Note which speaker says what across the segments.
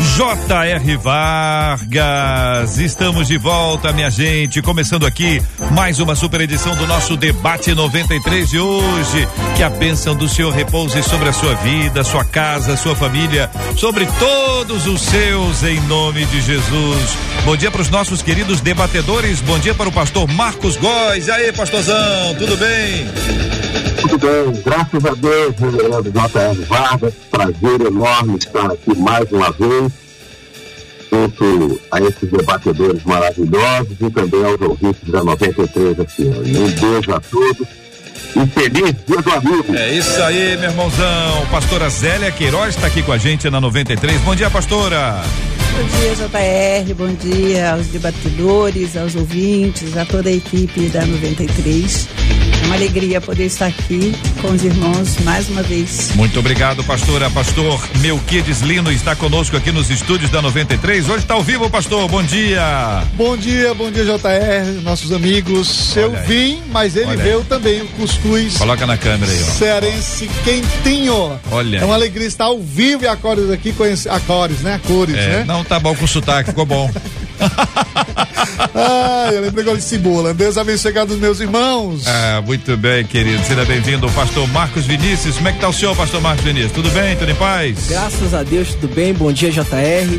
Speaker 1: J.R. Vargas. Estamos de volta, minha gente. Começando aqui mais uma super edição do nosso debate 93 de hoje. Que a bênção do Senhor repouse sobre a sua vida, sua casa, sua família, sobre todos os seus, em nome de Jesus. Bom dia para os nossos queridos debatedores. Bom dia para o pastor Marcos Góes. E aí, pastorzão, tudo bem?
Speaker 2: Tudo bem, graças a Deus, J.R. Vargas, prazer enorme estar aqui mais uma vez, junto a esses debatedores maravilhosos e também aos ouvintes da 93 FM. Um beijo a todos e feliz dia do amigo.
Speaker 1: É isso aí, meu irmãozão. Pastora Zélia Queiroz está aqui com a gente na 93. Bom dia, pastora.
Speaker 3: Bom dia, JR. Bom dia aos debatedores, aos ouvintes, a toda a equipe da 93. É uma alegria poder estar aqui com os irmãos mais uma vez.
Speaker 1: Muito obrigado, pastora. Pastor Melquides Lino está conosco aqui nos estúdios da 93. Hoje está ao vivo, pastor. Bom dia.
Speaker 4: Bom dia, bom dia, JR, nossos amigos. Olha Eu aí. vim, mas ele Olha veio aí. também, o cuscuz.
Speaker 1: Coloca na câmera aí, ó.
Speaker 4: Cearense quentinho.
Speaker 1: Olha.
Speaker 4: É uma alegria estar ao vivo e a cores aqui, conhece, a cores, né? A cores, é, né?
Speaker 1: Não, tá bom com o sotaque, ficou bom.
Speaker 4: ah, eu lembrei agora de cebola. Deus abençoe cada dos meus irmãos.
Speaker 1: Ah, muito bem, querido. Seja bem-vindo, pastor Marcos Vinícius. Como é que tá o senhor, pastor Marcos Vinícius? Tudo bem? Tudo em paz?
Speaker 5: Graças a Deus, tudo bem. Bom dia, JR.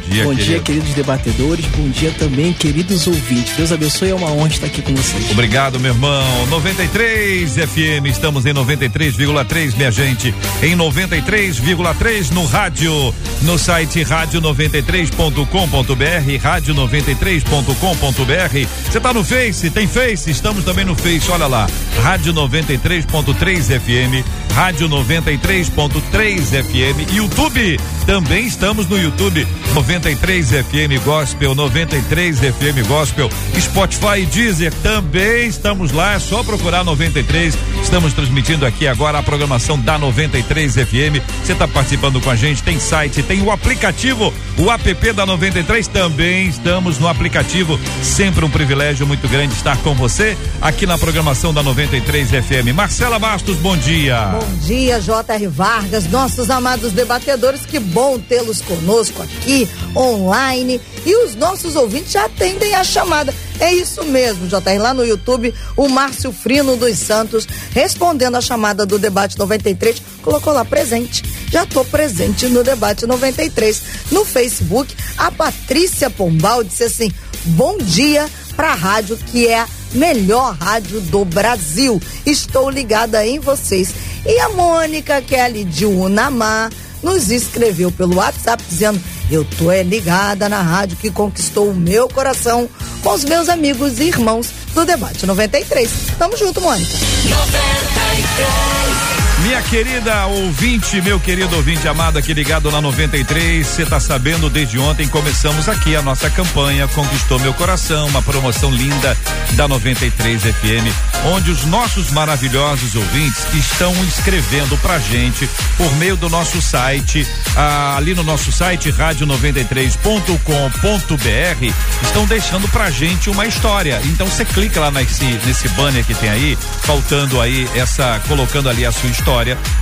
Speaker 1: Dia,
Speaker 5: Bom
Speaker 1: querido.
Speaker 5: dia, queridos debatedores. Bom dia também, queridos ouvintes. Deus abençoe, é uma honra estar aqui com vocês.
Speaker 1: Obrigado, meu irmão. 93 FM, estamos em 93,3, minha gente. Em 93,3 no rádio, no site rádio93.com.br, rádio93.com.br. Você tá no Face? Tem Face? Estamos também no Face, olha lá. Rádio 93.3 FM, Rádio 93.3 FM, YouTube. Também estamos no YouTube 93 FM Gospel, 93 FM Gospel, Spotify Deezer também estamos lá, é só procurar 93. Estamos transmitindo aqui agora a programação da 93 FM. Você está participando com a gente, tem site, tem o aplicativo, o app da 93 também estamos no aplicativo. Sempre um privilégio muito grande estar com você aqui na programação da 93 FM. Marcela Bastos, bom dia.
Speaker 6: Bom dia, J.R. Vargas, nossos amados debatedores, que bom tê-los conosco aqui, online. E os nossos ouvintes já atendem a chamada. É isso mesmo, JR. Lá no YouTube, o Márcio Frino dos Santos, respondendo a chamada do debate 93, colocou lá presente. Já tô presente no debate 93. No Facebook, a Patrícia Pombal disse assim: bom dia pra rádio que é a melhor rádio do Brasil. Estou ligada em vocês. E a Mônica Kelly de Unamar nos escreveu pelo WhatsApp dizendo: Eu tô é ligada na rádio que conquistou o meu coração com os meus amigos e irmãos do Debate 93. Tamo junto, Mônica.
Speaker 1: 93. Minha querida ouvinte, meu querido ouvinte amado aqui ligado na 93, você tá sabendo, desde ontem começamos aqui a nossa campanha Conquistou Meu Coração, uma promoção linda da 93 FM, onde os nossos maravilhosos ouvintes estão escrevendo pra gente por meio do nosso site, ah, ali no nosso site rádio93.com.br, estão deixando pra gente uma história. Então você clica lá nesse, nesse banner que tem aí, faltando aí essa, colocando ali a sua história,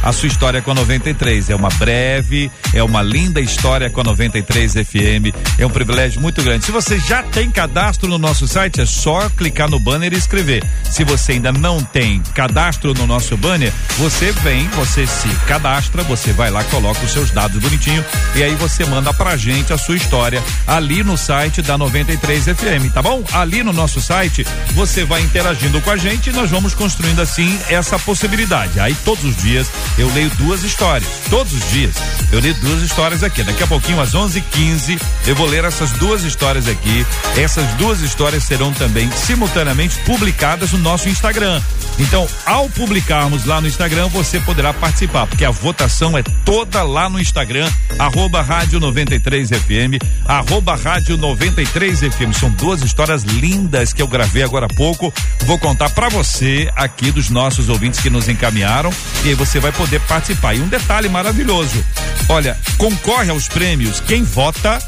Speaker 1: a sua história com a 93. É uma breve, é uma linda história com a 93 FM. É um privilégio muito grande. Se você já tem cadastro no nosso site, é só clicar no banner e escrever. Se você ainda não tem cadastro no nosso banner, você vem, você se cadastra, você vai lá, coloca os seus dados bonitinho e aí você manda pra gente a sua história ali no site da 93 FM, tá bom? Ali no nosso site, você vai interagindo com a gente e nós vamos construindo assim essa possibilidade. Aí todos os os dias eu leio duas histórias. Todos os dias eu leio duas histórias aqui. Daqui a pouquinho, às 11:15, eu vou ler essas duas histórias aqui. Essas duas histórias serão também simultaneamente publicadas no nosso Instagram. Então, ao publicarmos lá no Instagram, você poderá participar, porque a votação é toda lá no Instagram, arroba rádio 93 FM, arroba rádio 93 FM. São duas histórias lindas que eu gravei agora há pouco. Vou contar para você aqui dos nossos ouvintes que nos encaminharam e você vai poder participar. E um detalhe maravilhoso: olha, concorre aos prêmios quem vota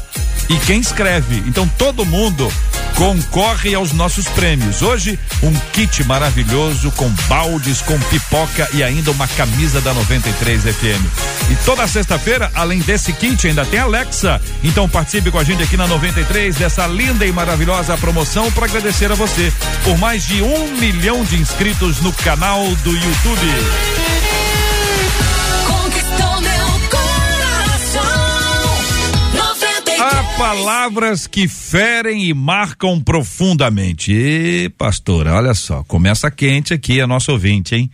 Speaker 1: e quem escreve. Então todo mundo concorre aos nossos prêmios. Hoje, um kit maravilhoso com baldes, com pipoca e ainda uma camisa da 93 FM. E toda sexta-feira, além desse kit, ainda tem Alexa. Então participe com a gente aqui na 93 dessa linda e maravilhosa promoção para agradecer a você por mais de um milhão de inscritos no canal do YouTube. Há palavras que ferem e marcam profundamente. E, pastor, olha só, começa quente aqui a nossa ouvinte, hein?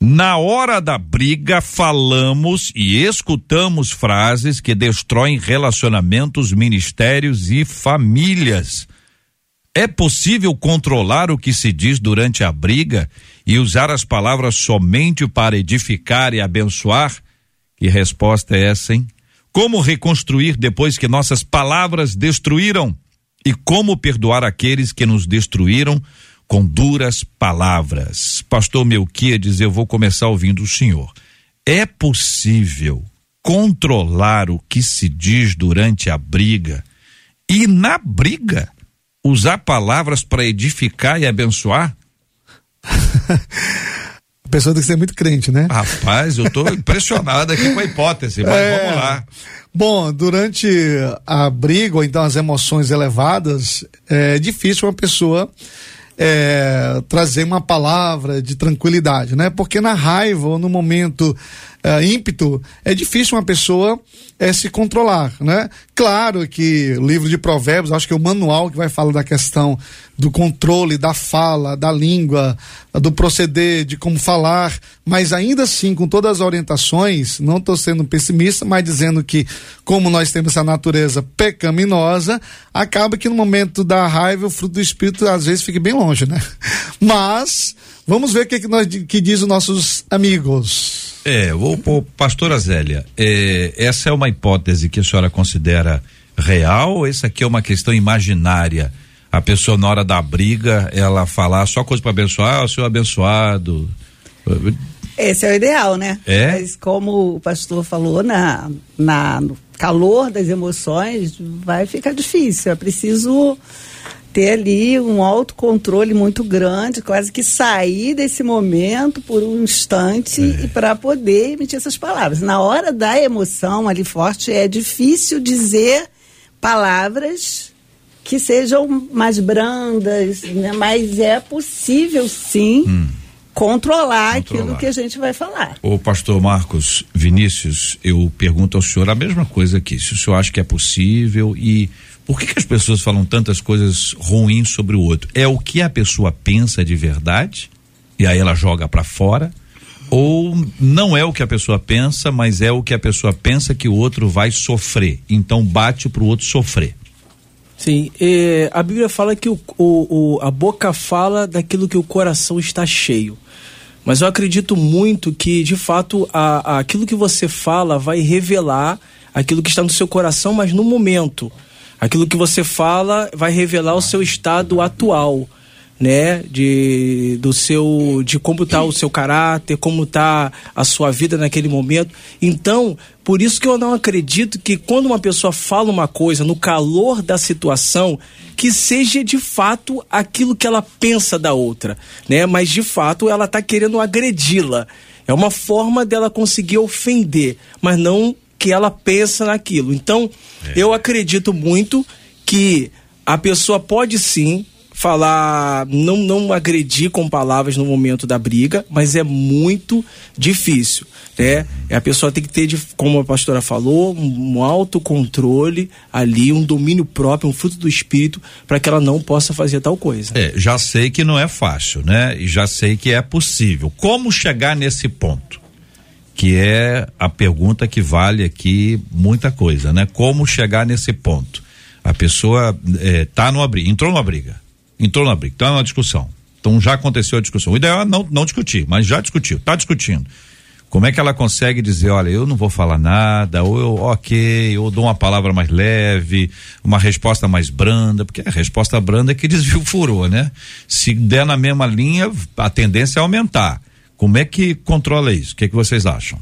Speaker 1: Na hora da briga, falamos e escutamos frases que destroem relacionamentos, ministérios e famílias. É possível controlar o que se diz durante a briga e usar as palavras somente para edificar e abençoar? Que resposta é essa, hein? Como reconstruir depois que nossas palavras destruíram? E como perdoar aqueles que nos destruíram com duras palavras? Pastor Melquiades, eu vou começar ouvindo o senhor. É possível controlar o que se diz durante a briga e na briga usar palavras para edificar e abençoar?
Speaker 4: A pessoa tem que ser muito crente, né?
Speaker 1: Rapaz, eu estou impressionado aqui com a hipótese, mas é, vamos lá.
Speaker 4: Bom, durante a briga ou então as emoções elevadas, é difícil uma pessoa é, trazer uma palavra de tranquilidade, né? Porque na raiva ou no momento é, ímpeto, é difícil uma pessoa é, se controlar, né? Claro que o livro de provérbios, acho que é o manual que vai falar da questão do controle da fala, da língua, do proceder, de como falar, mas ainda assim, com todas as orientações, não estou sendo pessimista, mas dizendo que, como nós temos essa natureza pecaminosa, acaba que no momento da raiva, o fruto do espírito às vezes fica bem longe, né? Mas, vamos ver o que, que, nós, que diz os nossos amigos.
Speaker 1: É, o, o pastora Zélia, é, essa é uma hipótese que a senhora considera real ou essa aqui é uma questão imaginária? A pessoa na hora da briga, ela falar só coisa para abençoar, o senhor abençoado.
Speaker 3: Esse é o ideal, né?
Speaker 1: É?
Speaker 3: Mas como o pastor falou, na, na, no calor das emoções, vai ficar difícil. É preciso ter ali um autocontrole muito grande, quase que sair desse momento por um instante é. e para poder emitir essas palavras. Na hora da emoção ali forte, é difícil dizer palavras que sejam mais brandas, né? mas é possível sim. Hum. Controlar, controlar, aquilo que a gente vai falar.
Speaker 1: O pastor Marcos Vinícius, eu pergunto ao senhor a mesma coisa aqui. Se o senhor acha que é possível e por que, que as pessoas falam tantas coisas ruins sobre o outro? É o que a pessoa pensa de verdade e aí ela joga para fora? Ou não é o que a pessoa pensa, mas é o que a pessoa pensa que o outro vai sofrer? Então bate para o outro sofrer.
Speaker 5: Sim, a Bíblia fala que o, o, o, a boca fala daquilo que o coração está cheio. Mas eu acredito muito que, de fato, a, a, aquilo que você fala vai revelar aquilo que está no seu coração, mas no momento. Aquilo que você fala vai revelar o seu estado atual, né? De do seu de como está o seu caráter, como está a sua vida naquele momento. Então, por isso que eu não acredito que quando uma pessoa fala uma coisa no calor da situação, que seja de fato aquilo que ela pensa da outra, né? Mas de fato ela está querendo agredi-la. É uma forma dela conseguir ofender, mas não que ela pensa naquilo. Então, é. eu acredito muito que a pessoa pode sim falar, não, não agredir com palavras no momento da briga, mas é muito difícil, né? É, a pessoa tem que ter, como a pastora falou, um autocontrole ali, um domínio próprio, um fruto do espírito, para que ela não possa fazer tal coisa.
Speaker 1: É, já sei que não é fácil, né? E já sei que é possível. Como chegar nesse ponto? Que é a pergunta que vale aqui muita coisa, né? Como chegar nesse ponto? A pessoa é, tá numa briga, entrou numa briga, entrou numa briga, tá numa discussão. Então já aconteceu a discussão. O ideal é não, não discutir, mas já discutiu, tá discutindo. Como é que ela consegue dizer, olha, eu não vou falar nada, ou eu, ok, ou dou uma palavra mais leve, uma resposta mais branda, porque a resposta branda é que desvia o furor, né? Se der na mesma linha, a tendência é aumentar. Como é que controla isso? O que, é que vocês acham?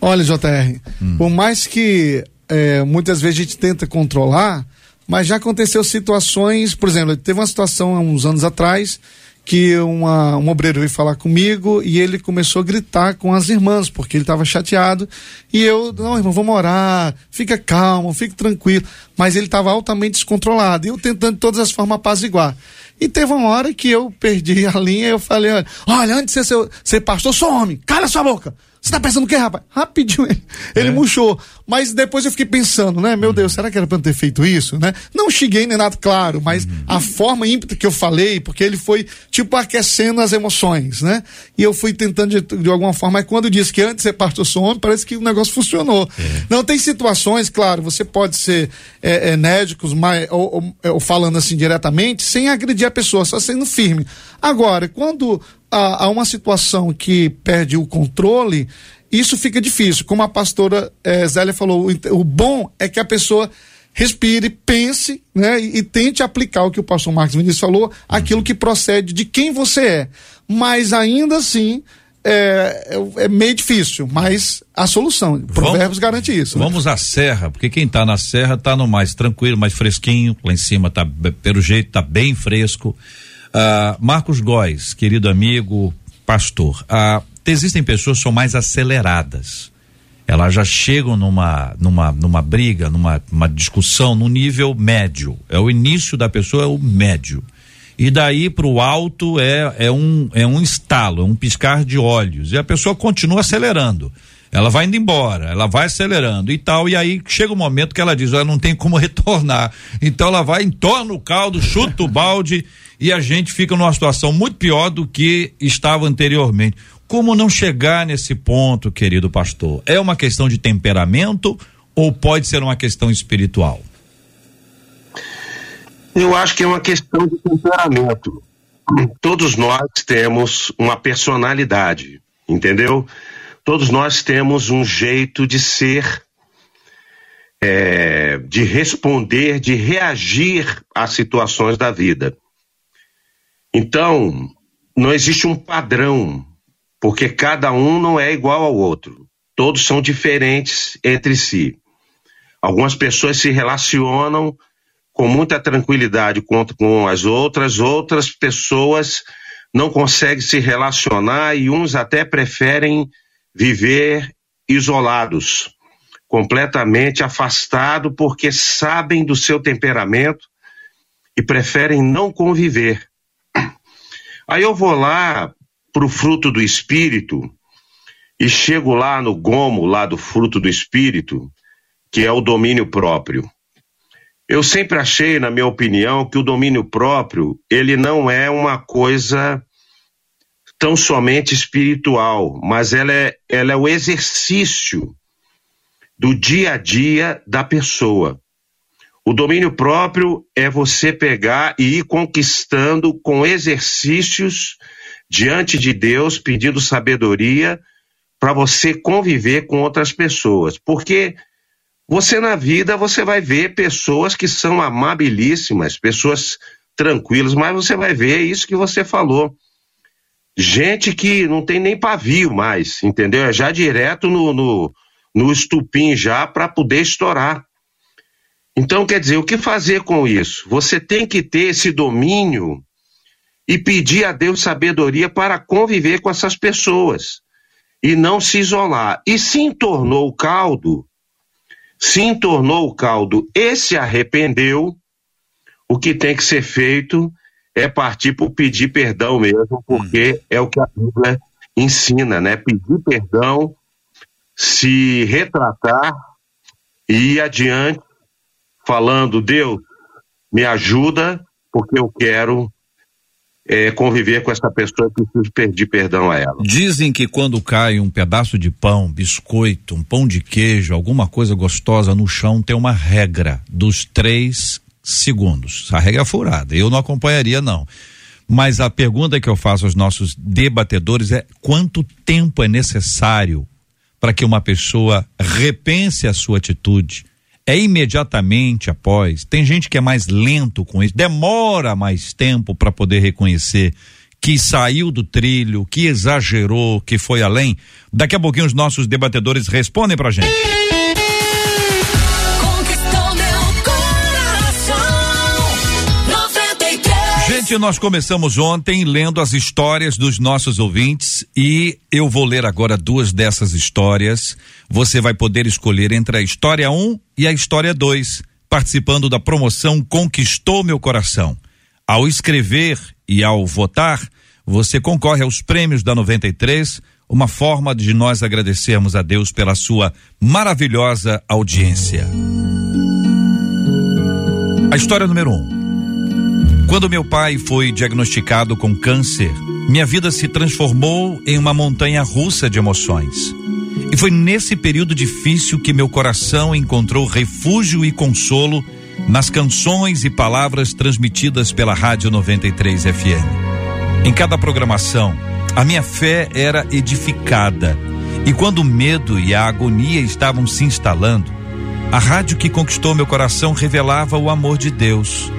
Speaker 4: Olha, JR, hum. por mais que é, muitas vezes a gente tenta controlar, mas já aconteceu situações, por exemplo, teve uma situação há uns anos atrás que uma, um obreiro veio falar comigo e ele começou a gritar com as irmãs, porque ele estava chateado. E eu, não, irmão, vamos orar, fica calmo, fique tranquilo. Mas ele estava altamente descontrolado. E eu tentando de todas as formas apaziguar. E teve uma hora que eu perdi a linha e eu falei: olha, antes de ser, ser pastor, sou homem, cala sua boca. Você tá pensando o que, rapaz? Rapidinho ele, ele é. murchou. Mas depois eu fiquei pensando, né? Meu uhum. Deus, será que era pra eu ter feito isso, né? Não xinguei nem nada, claro, mas uhum. a forma ímpeta que eu falei, porque ele foi, tipo, aquecendo as emoções, né? E eu fui tentando de, de alguma forma, mas quando disse que antes ser pastor sou homem, parece que o negócio funcionou. É. Não, tem situações, claro, você pode ser é, enérgicos, mas, ou, ou, ou falando assim diretamente, sem agredir a pessoa, só sendo firme. Agora, quando há, há uma situação que perde o controle, isso fica difícil. Como a pastora eh, Zélia falou, o, o, bom é que a pessoa respire, pense, né, e, e, tente aplicar o que o pastor Marcos Vinícius falou, aquilo que procede de quem você é. Mas ainda assim, é, é, é meio difícil, mas a solução. Provérbios vamos, garante isso.
Speaker 1: Né? Vamos né? à serra, porque quem está na serra está no mais tranquilo, mais fresquinho, lá em cima tá pelo jeito tá bem fresco. Uh, Marcos Góes, querido amigo, pastor, uh, existem pessoas que são mais aceleradas. Elas já chegam numa, numa, numa briga, numa uma discussão no nível médio. É o início da pessoa, é o médio. E daí para o alto é, é, um, é um estalo, é um piscar de olhos. E a pessoa continua acelerando ela vai indo embora, ela vai acelerando e tal, e aí chega o um momento que ela diz, ela não tem como retornar. Então ela vai, entorna o caldo, chuta o balde e a gente fica numa situação muito pior do que estava anteriormente. Como não chegar nesse ponto, querido pastor? É uma questão de temperamento ou pode ser uma questão espiritual?
Speaker 2: Eu acho que é uma questão de temperamento. Todos nós temos uma personalidade, entendeu? Todos nós temos um jeito de ser, é, de responder, de reagir às situações da vida. Então, não existe um padrão, porque cada um não é igual ao outro. Todos são diferentes entre si. Algumas pessoas se relacionam com muita tranquilidade com, com as outras, outras pessoas não conseguem se relacionar e uns até preferem viver isolados, completamente afastados, porque sabem do seu temperamento e preferem não conviver. Aí eu vou lá para o fruto do espírito e chego lá no gomo, lá do fruto do espírito, que é o domínio próprio. Eu sempre achei, na minha opinião, que o domínio próprio, ele não é uma coisa tão somente espiritual, mas ela é, ela é o exercício do dia a dia da pessoa. O domínio próprio é você pegar e ir conquistando com exercícios diante de Deus, pedindo sabedoria para você conviver com outras pessoas. Porque você na vida você vai ver pessoas que são amabilíssimas, pessoas tranquilas, mas você vai ver isso que você falou gente que não tem nem pavio mais, entendeu? É já direto no, no, no estupim já para poder estourar. Então, quer dizer, o que fazer com isso? Você tem que ter esse domínio e pedir a Deus sabedoria para conviver com essas pessoas e não se isolar. E se entornou o caldo, se entornou o caldo e se arrependeu, o que tem que ser feito é partir por pedir perdão mesmo, porque hum. é o que a Bíblia ensina, né? Pedir perdão, se retratar e ir adiante, falando, Deus, me ajuda, porque eu quero é, conviver com essa pessoa e preciso pedir perdão a ela.
Speaker 1: Dizem que quando cai um pedaço de pão, biscoito, um pão de queijo, alguma coisa gostosa no chão, tem uma regra dos três segundos. A regra é furada. Eu não acompanharia, não. Mas a pergunta que eu faço aos nossos debatedores é quanto tempo é necessário para que uma pessoa repense a sua atitude? É imediatamente após? Tem gente que é mais lento com isso, demora mais tempo para poder reconhecer que saiu do trilho, que exagerou, que foi além. Daqui a pouquinho os nossos debatedores respondem pra gente. Gente, nós começamos ontem lendo as histórias dos nossos ouvintes e eu vou ler agora duas dessas histórias. Você vai poder escolher entre a história 1 um e a história 2, participando da promoção Conquistou Meu Coração. Ao escrever e ao votar, você concorre aos prêmios da 93, uma forma de nós agradecermos a Deus pela sua maravilhosa audiência. A história número 1. Um. Quando meu pai foi diagnosticado com câncer, minha vida se transformou em uma montanha russa de emoções. E foi nesse período difícil que meu coração encontrou refúgio e consolo nas canções e palavras transmitidas pela Rádio 93 FM. Em cada programação, a minha fé era edificada. E quando o medo e a agonia estavam se instalando, a rádio que conquistou meu coração revelava o amor de Deus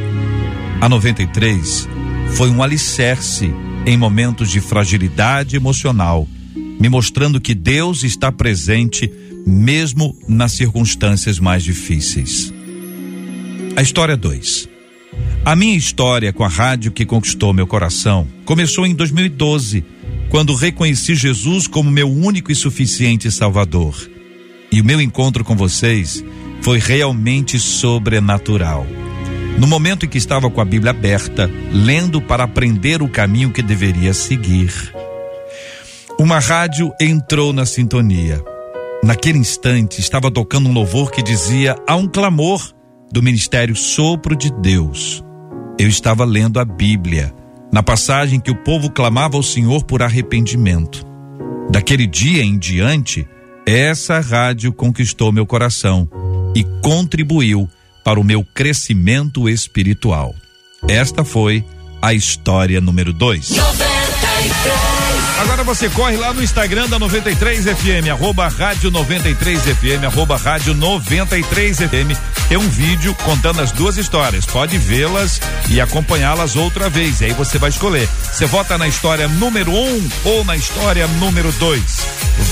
Speaker 1: a 93 foi um alicerce em momentos de fragilidade emocional, me mostrando que Deus está presente mesmo nas circunstâncias mais difíceis. A história 2. A minha história com a rádio que conquistou meu coração começou em 2012, quando reconheci Jesus como meu único e suficiente Salvador. E o meu encontro com vocês foi realmente sobrenatural. No momento em que estava com a Bíblia aberta, lendo para aprender o caminho que deveria seguir, uma rádio entrou na sintonia. Naquele instante estava tocando um louvor que dizia: Há um clamor do ministério Sopro de Deus. Eu estava lendo a Bíblia, na passagem que o povo clamava ao Senhor por arrependimento. Daquele dia em diante, essa rádio conquistou meu coração e contribuiu para o meu crescimento espiritual. Esta foi a história número 2. Agora você corre lá no Instagram da 93 FM, arroba rádio 93 FM, arroba rádio 93 FM. Tem um vídeo contando as duas histórias. Pode vê-las e acompanhá-las outra vez. E aí você vai escolher. Você vota na história número um ou na história número dois.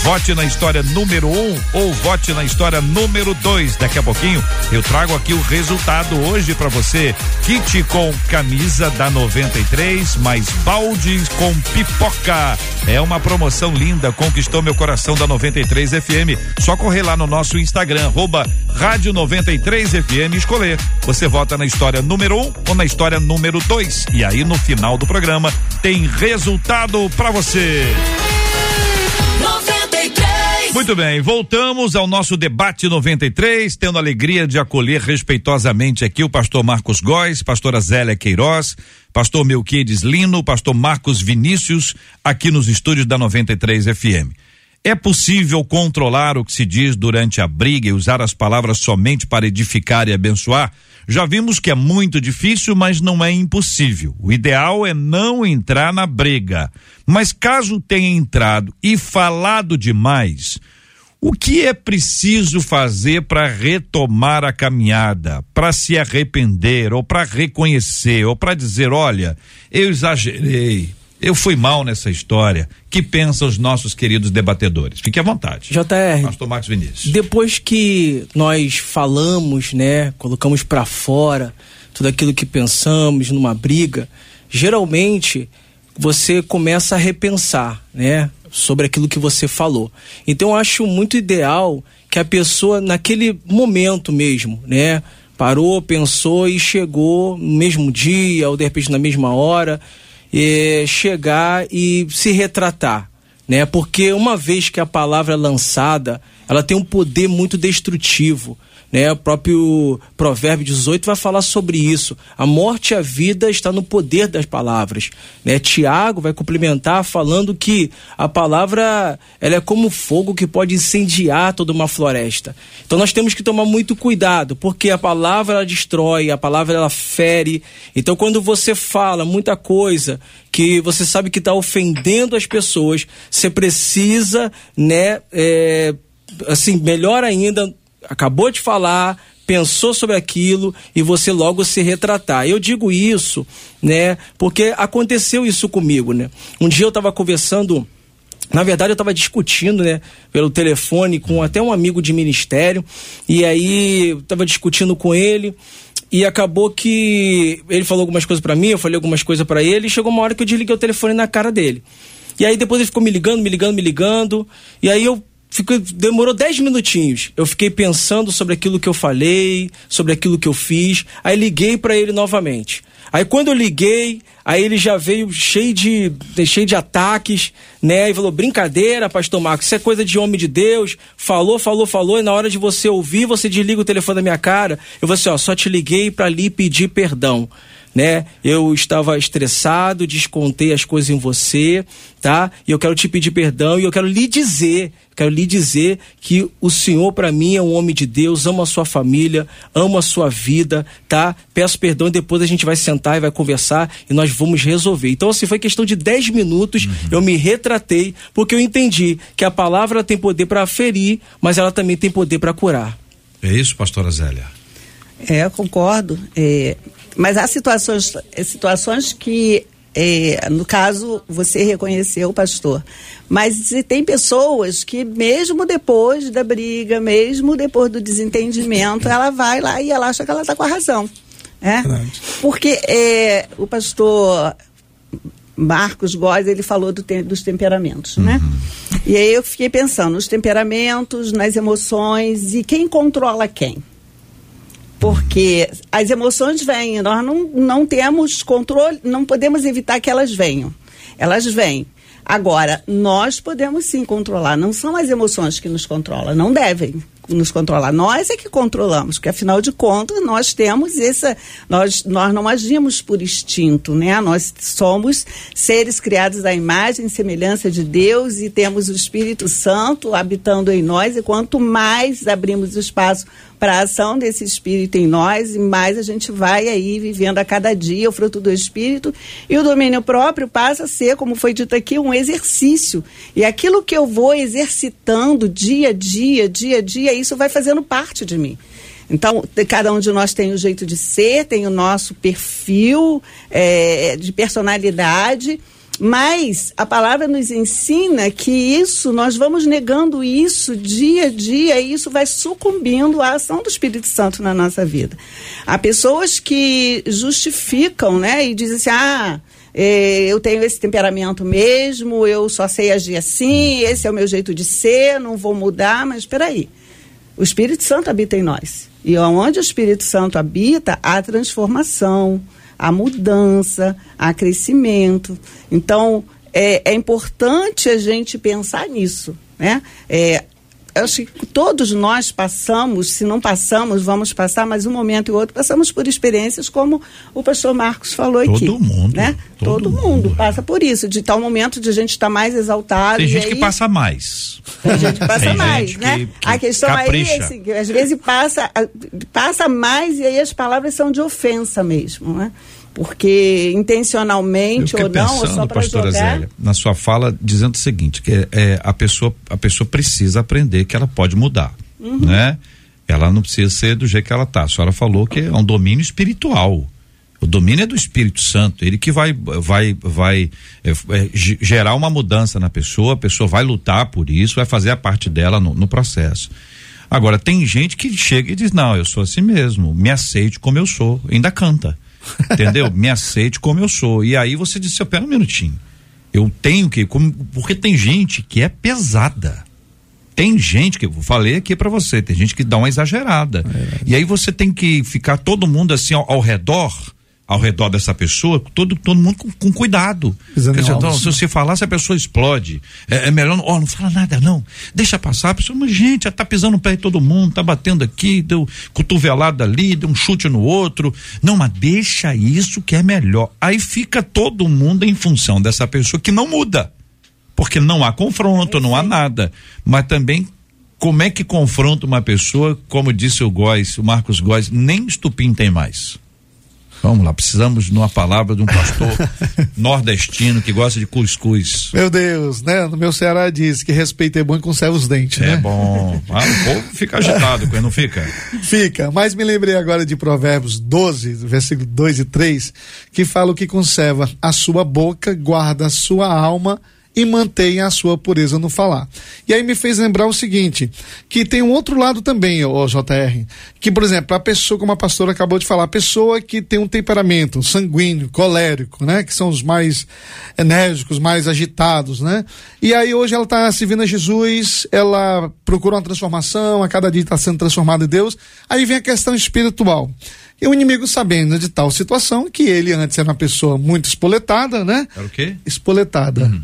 Speaker 1: Vote na história número um ou vote na história número dois. Daqui a pouquinho eu trago aqui o resultado hoje para você. Kit com camisa da 93, mais balde com pipoca. É uma promoção linda, conquistou meu coração da 93 FM. Só correr lá no nosso Instagram, Rádio 93 FM escolher. Você vota na história número um ou na história número dois. E aí no final do programa tem resultado para você. Muito bem, voltamos ao nosso debate 93, tendo a alegria de acolher respeitosamente aqui o pastor Marcos Góes, pastora Zélia Queiroz, pastor Melquides Lino, pastor Marcos Vinícius, aqui nos estúdios da 93 FM. É possível controlar o que se diz durante a briga e usar as palavras somente para edificar e abençoar? Já vimos que é muito difícil, mas não é impossível. O ideal é não entrar na briga. Mas caso tenha entrado e falado demais, o que é preciso fazer para retomar a caminhada, para se arrepender, ou para reconhecer, ou para dizer: olha, eu exagerei, eu fui mal nessa história. Que pensam os nossos queridos debatedores? Fique à vontade.
Speaker 5: JR.
Speaker 1: Pastor Marcos Vinícius.
Speaker 5: Depois que nós falamos, né, colocamos para fora tudo aquilo que pensamos numa briga, geralmente você começa a repensar, né, sobre aquilo que você falou. Então eu acho muito ideal que a pessoa naquele momento mesmo, né, parou, pensou e chegou no mesmo dia ou de repente na mesma hora, e chegar e se retratar, né? Porque uma vez que a palavra é lançada, ela tem um poder muito destrutivo né? O próprio Provérbio 18 vai falar sobre isso. A morte e a vida está no poder das palavras, né? Tiago vai complementar falando que a palavra ela é como fogo que pode incendiar toda uma floresta. Então nós temos que tomar muito cuidado, porque a palavra ela destrói, a palavra ela fere. Então quando você fala muita coisa que você sabe que está ofendendo as pessoas, você precisa, né? É, assim, melhor ainda, acabou de falar, pensou sobre aquilo e você logo se retratar. Eu digo isso, né, porque aconteceu isso comigo, né? Um dia eu estava conversando na verdade, eu estava discutindo, né, pelo telefone com até um amigo de ministério, e aí estava discutindo com ele, e acabou que ele falou algumas coisas para mim, eu falei algumas coisas para ele, e chegou uma hora que eu desliguei o telefone na cara dele. E aí depois ele ficou me ligando, me ligando, me ligando, e aí eu Fico, demorou 10 minutinhos. Eu fiquei pensando sobre aquilo que eu falei, sobre aquilo que eu fiz. Aí liguei para ele novamente. Aí quando eu liguei, aí ele já veio cheio de, cheio de ataques, né? E falou: brincadeira, pastor Marcos, isso é coisa de homem de Deus. Falou, falou, falou, e na hora de você ouvir, você desliga o telefone da minha cara. Eu vou assim: ó, só te liguei para lhe pedir perdão né? Eu estava estressado, descontei as coisas em você, tá? E eu quero te pedir perdão e eu quero lhe dizer, quero lhe dizer que o Senhor para mim é um homem de Deus, ama a sua família, ama a sua vida, tá? Peço perdão e depois a gente vai sentar e vai conversar e nós vamos resolver. Então assim, foi questão de 10 minutos, uhum. eu me retratei porque eu entendi que a palavra tem poder para ferir, mas ela também tem poder para curar.
Speaker 1: É isso, pastora Zélia?
Speaker 3: É, eu concordo. É, mas há situações, situações que, é, no caso, você reconheceu, pastor. Mas tem pessoas que, mesmo depois da briga, mesmo depois do desentendimento, ela vai lá e ela acha que ela está com a razão. É? Porque é, o pastor Marcos Góes, ele falou do te, dos temperamentos, né? uhum. né? E aí eu fiquei pensando nos temperamentos, nas emoções e quem controla quem porque as emoções vêm, nós não, não temos controle, não podemos evitar que elas venham. Elas vêm. Agora, nós podemos sim controlar, não são as emoções que nos controlam, não devem nos controlar. Nós é que controlamos, porque afinal de contas nós temos essa, nós, nós não agimos por instinto, né? Nós somos seres criados à imagem e semelhança de Deus e temos o Espírito Santo habitando em nós e quanto mais abrimos espaço para a ação desse Espírito em nós, e mais a gente vai aí vivendo a cada dia o fruto do Espírito. E o domínio próprio passa a ser, como foi dito aqui, um exercício. E aquilo que eu vou exercitando dia a dia, dia a dia, isso vai fazendo parte de mim. Então, cada um de nós tem o jeito de ser, tem o nosso perfil é, de personalidade, mas a palavra nos ensina que isso, nós vamos negando isso dia a dia e isso vai sucumbindo à ação do Espírito Santo na nossa vida. Há pessoas que justificam, né, e dizem assim, ah, é, eu tenho esse temperamento mesmo, eu só sei agir assim, esse é o meu jeito de ser, não vou mudar, mas espera aí. O Espírito Santo habita em nós. E onde o Espírito Santo habita, há transformação, há mudança, há crescimento. Então, é, é importante a gente pensar nisso. Né? É, acho que todos nós passamos, se não passamos, vamos passar, mas um momento e outro passamos por experiências como o pastor Marcos falou
Speaker 1: todo
Speaker 3: aqui.
Speaker 1: Todo mundo.
Speaker 3: Né? Todo, todo mundo, mundo passa por isso, de tal momento de a gente estar tá mais exaltado.
Speaker 1: Tem gente
Speaker 3: aí,
Speaker 1: que passa mais.
Speaker 3: Tem gente que passa Tem mais, né? Que, que a questão capricha. aí é assim, que às vezes passa, passa mais e aí as palavras são de ofensa mesmo, né? Porque intencionalmente ou não, pensando, ou só para jogar. Zélia,
Speaker 1: na sua fala dizendo o seguinte, que é, a pessoa a pessoa precisa aprender que ela pode mudar, uhum. né? Ela não precisa ser do jeito que ela tá. A senhora falou que é um domínio espiritual. O domínio é do Espírito Santo, ele que vai vai vai é, é, gerar uma mudança na pessoa, a pessoa vai lutar por isso, vai fazer a parte dela no, no processo. Agora tem gente que chega e diz não, eu sou assim mesmo, me aceite como eu sou, ainda canta. Entendeu? Me aceite como eu sou. E aí você disse, pera um minutinho. Eu tenho que, como, porque tem gente que é pesada. tem gente que eu falei aqui para você, tem gente que dá uma exagerada. É. E aí você tem que ficar todo mundo assim ao, ao redor ao redor dessa pessoa, todo, todo mundo com, com cuidado. Dizer, então, se você falar, se a pessoa explode, é, é melhor, ó, oh, não fala nada não, deixa passar, a pessoa, mas gente, já tá pisando no pé de todo mundo, tá batendo aqui, deu cotovelada ali, deu um chute no outro, não, mas deixa isso que é melhor. Aí fica todo mundo em função dessa pessoa que não muda, porque não há confronto, não há nada, mas também como é que confronta uma pessoa, como disse o Góes, o Marcos Góes, nem estupim tem mais. Vamos lá, precisamos de uma palavra de um pastor nordestino que gosta de cuscuz.
Speaker 4: Meu Deus, né? No meu Ceará diz que respeito é bom e conserva os dentes,
Speaker 1: é
Speaker 4: né?
Speaker 1: É bom. Ah, o povo fica agitado, quando não fica?
Speaker 4: Fica, mas me lembrei agora de Provérbios 12, versículo 2 e 3, que fala o que conserva a sua boca, guarda a sua alma e mantenha a sua pureza no falar. E aí me fez lembrar o seguinte, que tem um outro lado também, o JR, que por exemplo, a pessoa, como a pastora acabou de falar, a pessoa que tem um temperamento sanguíneo, colérico, né, que são os mais enérgicos, mais agitados, né? E aí hoje ela está servindo a Jesus, ela procura uma transformação, a cada dia está sendo transformada em Deus. Aí vem a questão espiritual. E o inimigo sabendo de tal situação que ele antes era uma pessoa muito espoletada, né?
Speaker 1: Era o quê?
Speaker 4: Espoletada. Uhum.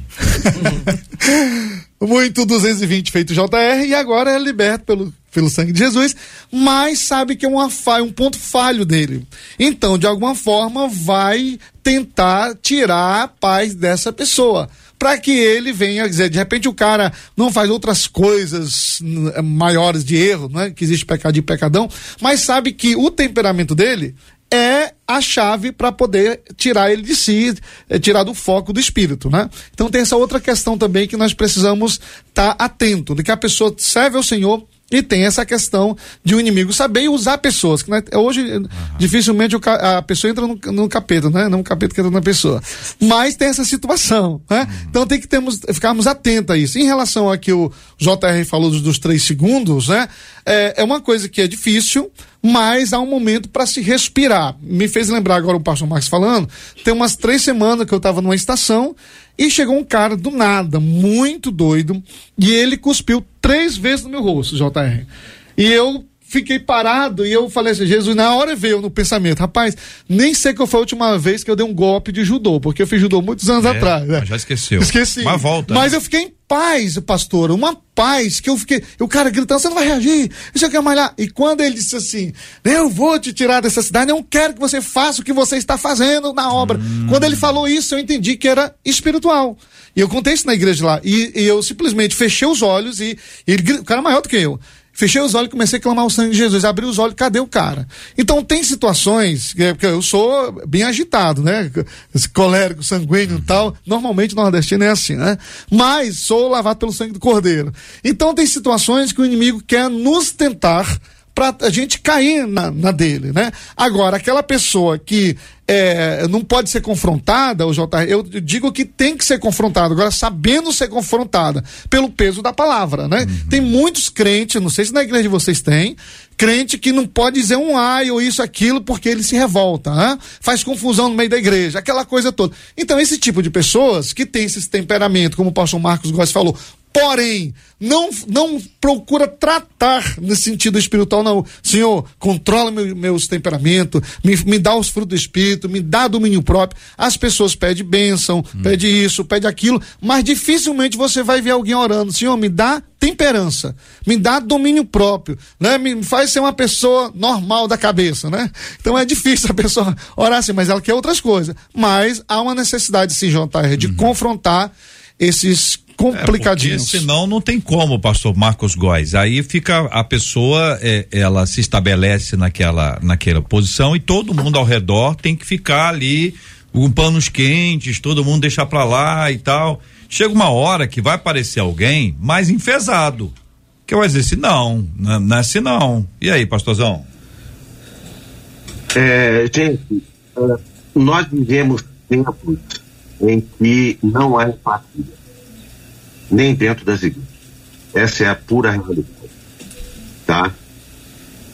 Speaker 4: muito 220 feito JR e agora é liberto pelo, pelo sangue de Jesus, mas sabe que é uma falha, um ponto falho dele. Então, de alguma forma, vai tentar tirar a paz dessa pessoa para que ele venha dizer, de repente o cara não faz outras coisas maiores de erro, não é? Que existe pecado e pecadão, mas sabe que o temperamento dele é a chave para poder tirar ele de si, é, tirar do foco do espírito, né? Então tem essa outra questão também que nós precisamos estar tá atento, de que a pessoa serve ao Senhor e tem essa questão de o um inimigo saber usar pessoas. Que né, hoje, uhum. dificilmente a pessoa entra no, no, capeta, né? Não o capeta que entra na pessoa. Mas tem essa situação, né? Uhum. Então tem que termos, ficarmos atentos a isso. Em relação a que o JR falou dos, dos três segundos, né? É, é uma coisa que é difícil, mas há um momento para se respirar. Me fez lembrar agora o pastor Marcos falando, tem umas três semanas que eu estava numa estação e chegou um cara do nada, muito doido, e ele cuspiu três vezes no meu rosto, JR. E eu fiquei parado e eu falei assim, Jesus, na hora veio no pensamento, rapaz, nem sei que foi a última vez que eu dei um golpe de judô, porque eu fiz judô muitos anos é, atrás. Né?
Speaker 1: Já esqueceu.
Speaker 4: Esqueci.
Speaker 1: Mas volta.
Speaker 4: Mas né? eu fiquei em paz, pastor, uma paz que eu fiquei, o cara gritando, você não vai reagir, isso quer malhar. E quando ele disse assim, eu vou te tirar dessa cidade, eu não quero que você faça o que você está fazendo na obra. Hum. Quando ele falou isso, eu entendi que era espiritual. E eu contei isso na igreja lá. E, e eu simplesmente fechei os olhos e, e ele, o cara é maior do que eu. Fechei os olhos e comecei a clamar o sangue de Jesus. Abri os olhos, cadê o cara? Então tem situações, é, porque eu sou bem agitado, né? Esse colérico, sanguíneo e tal. Normalmente o nordestino é assim, né? Mas sou lavado pelo sangue do cordeiro. Então tem situações que o inimigo quer nos tentar para a gente cair na, na, dele, né? Agora, aquela pessoa que é, não pode ser confrontada, o JR, eu digo que tem que ser confrontada, agora sabendo ser confrontada pelo peso da palavra, né? Uhum. Tem muitos crentes, não sei se na igreja de vocês tem, crente que não pode dizer um ai ou isso, aquilo, porque ele se revolta, né? faz confusão no meio da igreja, aquela coisa toda. Então, esse tipo de pessoas que tem esse temperamento, como o pastor Marcos Góes falou, porém, não, não procura tratar nesse sentido espiritual, não. Senhor, controla meu, meus temperamentos, me, me dá os frutos do Espírito, me dá domínio próprio. As pessoas pedem bênção, hum. pede isso, pede aquilo, mas dificilmente você vai ver alguém orando, Senhor, me dá temperança, me dá domínio próprio, né? Me faz ser uma pessoa normal da cabeça, né? Então é difícil a pessoa orar assim, mas ela quer outras coisas. Mas há uma necessidade, sim, JR, de uhum. confrontar esses complicadinhos.
Speaker 1: É senão não tem como, pastor Marcos Góes. Aí fica a pessoa, é, ela se estabelece naquela, naquela posição e todo mundo ao redor tem que ficar ali com panos quentes, todo mundo deixar pra lá e tal. Chega uma hora que vai aparecer alguém mais enfesado. Que vai dizer assim, não, não é assim não. E aí, pastorzão?
Speaker 2: É, gente, é, nós vivemos tempos em que não há empatia nem dentro das igrejas. Essa é a pura realidade. Tá?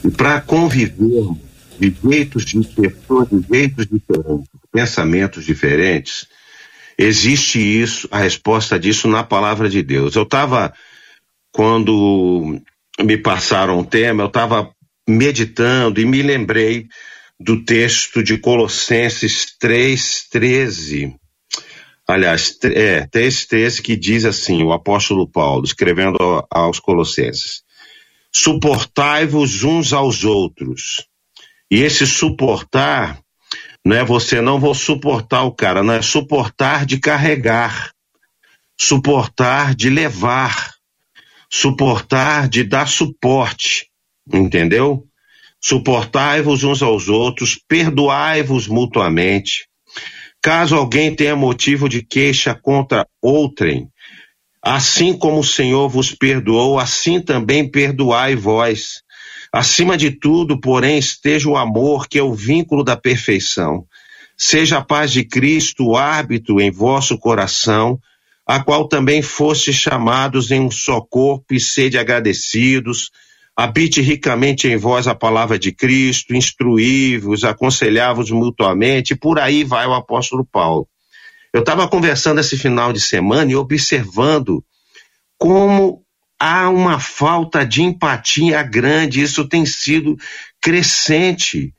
Speaker 2: E para convivermos de jeitos de pessoas, de jeitos diferentes, pensamentos diferentes, existe isso, a resposta disso na palavra de Deus. Eu estava quando me passaram o tema, eu estava meditando e me lembrei do texto de Colossenses 3,13. Aliás, é, 3,13 que diz assim, o apóstolo Paulo, escrevendo aos Colossenses: Suportai-vos uns aos outros. E esse suportar, não é você não vou suportar o cara, não é suportar de carregar, suportar de levar, suportar de dar suporte, entendeu? Suportai-vos uns aos outros, perdoai-vos mutuamente. Caso alguém tenha motivo de queixa contra outrem, assim como o Senhor vos perdoou, assim também perdoai vós. Acima de tudo, porém, esteja o amor, que é o vínculo da perfeição. Seja a paz de Cristo o árbitro em vosso coração, a qual também foste chamados em um só corpo e sede agradecidos Habite ricamente em vós a palavra de Cristo, instruí-vos, aconselhai-vos mutuamente, por aí vai o apóstolo Paulo. Eu estava conversando esse final de semana e observando como há uma falta de empatia grande, isso tem sido crescente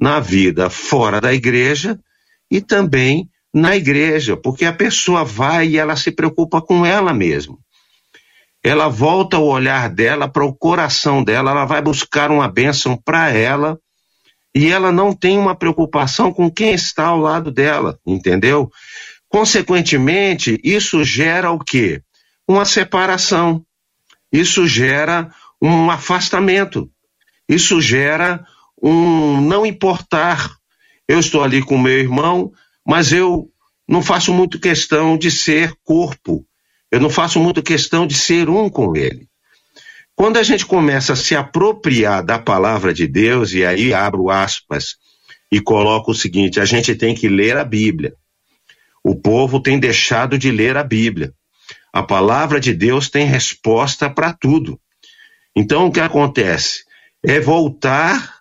Speaker 2: na vida fora da igreja e também na igreja, porque a pessoa vai e ela se preocupa com ela mesma ela volta o olhar dela para o coração dela, ela vai buscar uma bênção para ela e ela não tem uma preocupação com quem está ao lado dela, entendeu? Consequentemente, isso gera o quê? Uma separação. Isso gera um afastamento. Isso gera um não importar. Eu estou ali com meu irmão, mas eu não faço muito questão de ser corpo. Eu não faço muito questão de ser um com ele. Quando a gente começa a se apropriar da palavra de Deus, e aí abro aspas e coloco o seguinte: a gente tem que ler a Bíblia. O povo tem deixado de ler a Bíblia. A palavra de Deus tem resposta para tudo. Então o que acontece? É voltar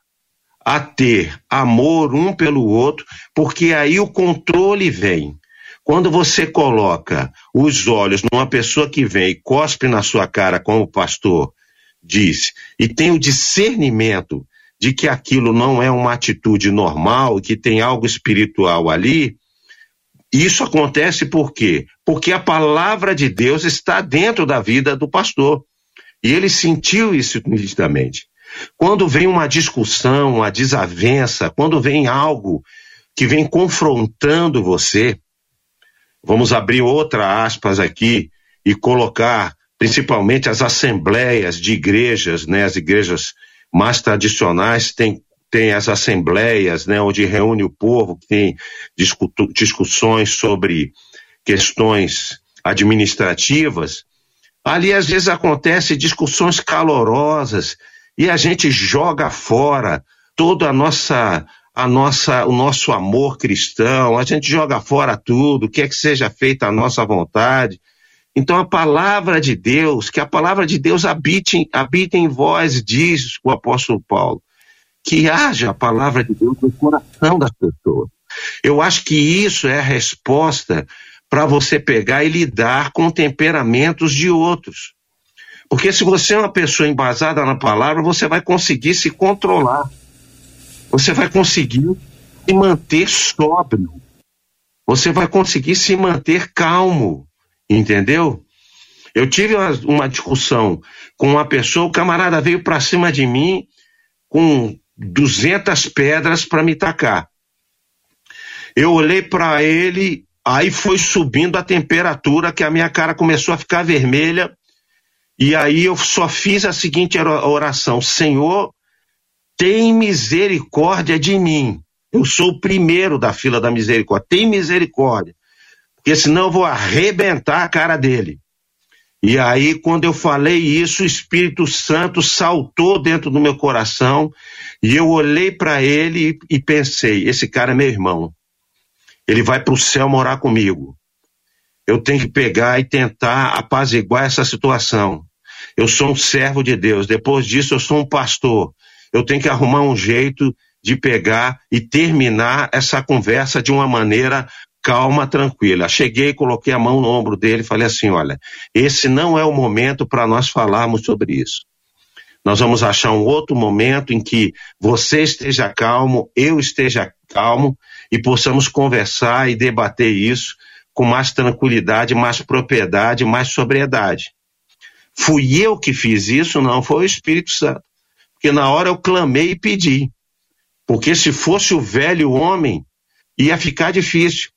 Speaker 2: a ter amor um pelo outro, porque aí o controle vem. Quando você coloca os olhos numa pessoa que vem e cospe na sua cara, como o pastor disse, e tem o discernimento de que aquilo não é uma atitude normal, que tem algo espiritual ali, isso acontece por quê? Porque a palavra de Deus está dentro da vida do pastor. E ele sentiu isso nitidamente. Quando vem uma discussão, uma desavença, quando vem algo que vem confrontando você, Vamos abrir outra aspas aqui e colocar principalmente as assembleias de igrejas, né, as igrejas mais tradicionais têm tem as assembleias, né, onde reúne o povo, que tem discussões sobre questões administrativas. Ali às vezes acontece discussões calorosas e a gente joga fora toda a nossa a nossa, o nosso amor cristão, a gente joga fora tudo, quer que seja feita a nossa vontade. Então a palavra de Deus, que a palavra de Deus habite, habite em vós, diz o apóstolo Paulo, que haja a palavra de Deus no coração das pessoas. Eu acho que isso é a resposta para você pegar e lidar com temperamentos de outros. Porque se você é uma pessoa embasada na palavra, você vai conseguir se controlar você vai conseguir se manter sóbrio. Você vai conseguir se manter calmo, entendeu? Eu tive uma, uma discussão com uma pessoa, o camarada veio para cima de mim com 200 pedras para me tacar. Eu olhei para ele, aí foi subindo a temperatura que a minha cara começou a ficar vermelha. E aí eu só fiz a seguinte oração: Senhor, tem misericórdia de mim. Eu sou o primeiro da fila da misericórdia. Tem misericórdia. Porque senão eu vou arrebentar a cara dele. E aí, quando eu falei isso, o Espírito Santo saltou dentro do meu coração e eu olhei para ele e pensei: esse cara é meu irmão. Ele vai para o céu morar comigo. Eu tenho que pegar e tentar apaziguar essa situação. Eu sou um servo de Deus. Depois disso, eu sou um pastor eu tenho que arrumar um jeito de pegar e terminar essa conversa de uma maneira calma, tranquila. Cheguei, coloquei a mão no ombro dele e falei assim: olha, esse não é o momento para nós falarmos sobre isso. Nós vamos achar um outro momento em que você esteja calmo, eu esteja calmo e possamos conversar e debater isso com mais tranquilidade, mais propriedade, mais sobriedade. Fui eu que fiz isso? Não, foi o Espírito Santo. Porque na hora eu clamei e pedi. Porque se fosse o velho homem, ia ficar difícil.